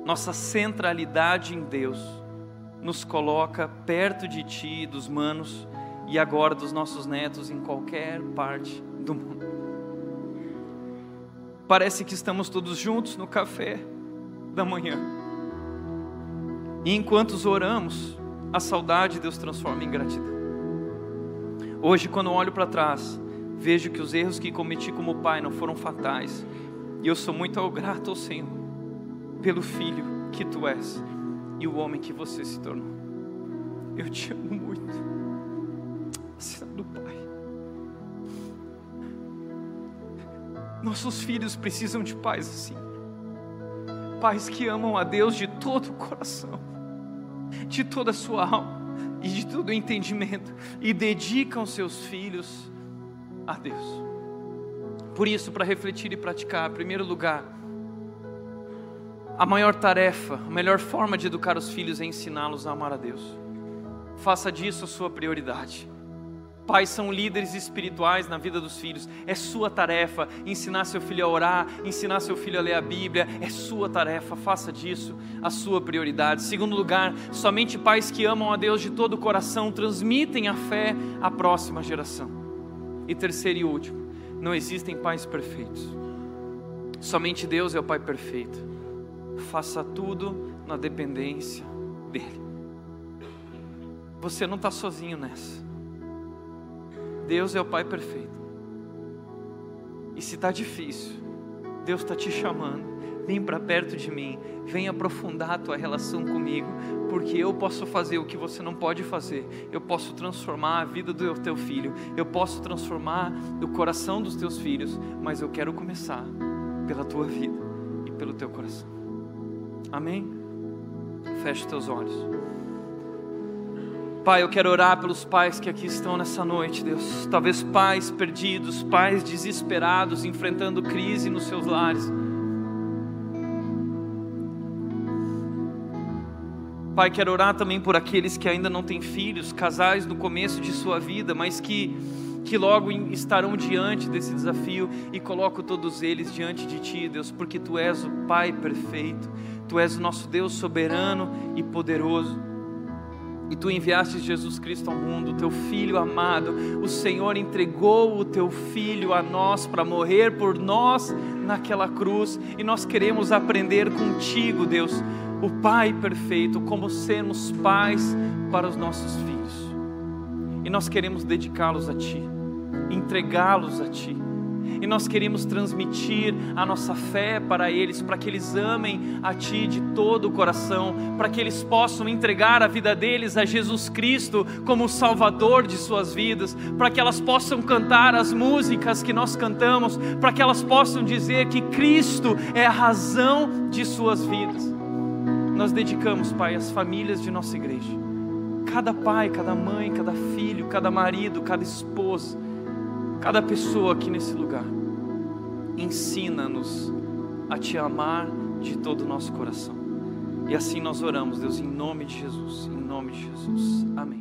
nossa centralidade em Deus nos coloca perto de ti, dos manos e agora dos nossos netos em qualquer parte do mundo. Parece que estamos todos juntos no café da manhã. E enquanto oramos, a saudade Deus transforma em gratidão. Hoje, quando olho para trás, vejo que os erros que cometi como pai não foram fatais. E eu sou muito grato ao Senhor pelo filho que tu és e o homem que você se tornou. Eu te amo muito. Assinado do Pai. Nossos filhos precisam de pais assim. Pais que amam a Deus de todo o coração, de toda a sua alma e de todo o entendimento e dedicam seus filhos a Deus. Por isso, para refletir e praticar, em primeiro lugar, a maior tarefa, a melhor forma de educar os filhos é ensiná-los a amar a Deus. Faça disso a sua prioridade. Pais são líderes espirituais na vida dos filhos. É sua tarefa ensinar seu filho a orar, ensinar seu filho a ler a Bíblia. É sua tarefa. Faça disso a sua prioridade. Segundo lugar, somente pais que amam a Deus de todo o coração transmitem a fé à próxima geração. E terceiro e último, não existem pais perfeitos. Somente Deus é o Pai perfeito faça tudo na dependência dEle. Você não está sozinho nessa. Deus é o Pai perfeito. E se está difícil, Deus está te chamando. Vem para perto de mim, vem aprofundar a tua relação comigo, porque eu posso fazer o que você não pode fazer. Eu posso transformar a vida do teu filho, eu posso transformar o coração dos teus filhos, mas eu quero começar pela tua vida e pelo teu coração. Amém? Feche teus olhos. Pai, eu quero orar pelos pais que aqui estão nessa noite, Deus. Talvez pais perdidos, pais desesperados, enfrentando crise nos seus lares. Pai, quero orar também por aqueles que ainda não têm filhos, casais no começo de sua vida, mas que que logo estarão diante desse desafio e coloco todos eles diante de Ti, Deus, porque Tu és o Pai perfeito, Tu és o nosso Deus soberano e poderoso. E tu enviaste Jesus Cristo ao mundo, teu filho amado. O Senhor entregou o teu filho a nós para morrer por nós naquela cruz. E nós queremos aprender contigo, Deus, o Pai perfeito, como sermos pais para os nossos filhos. E nós queremos dedicá-los a ti entregá-los a Ti. E nós queremos transmitir a nossa fé para eles, para que eles amem a Ti de todo o coração, para que eles possam entregar a vida deles a Jesus Cristo como o Salvador de suas vidas, para que elas possam cantar as músicas que nós cantamos, para que elas possam dizer que Cristo é a razão de suas vidas. Nós dedicamos, Pai, as famílias de nossa igreja, cada pai, cada mãe, cada filho, cada marido, cada esposa cada pessoa aqui nesse lugar. Ensina-nos a te amar de todo o nosso coração. E assim nós oramos, Deus, em nome de Jesus, em nome de Jesus. Amém.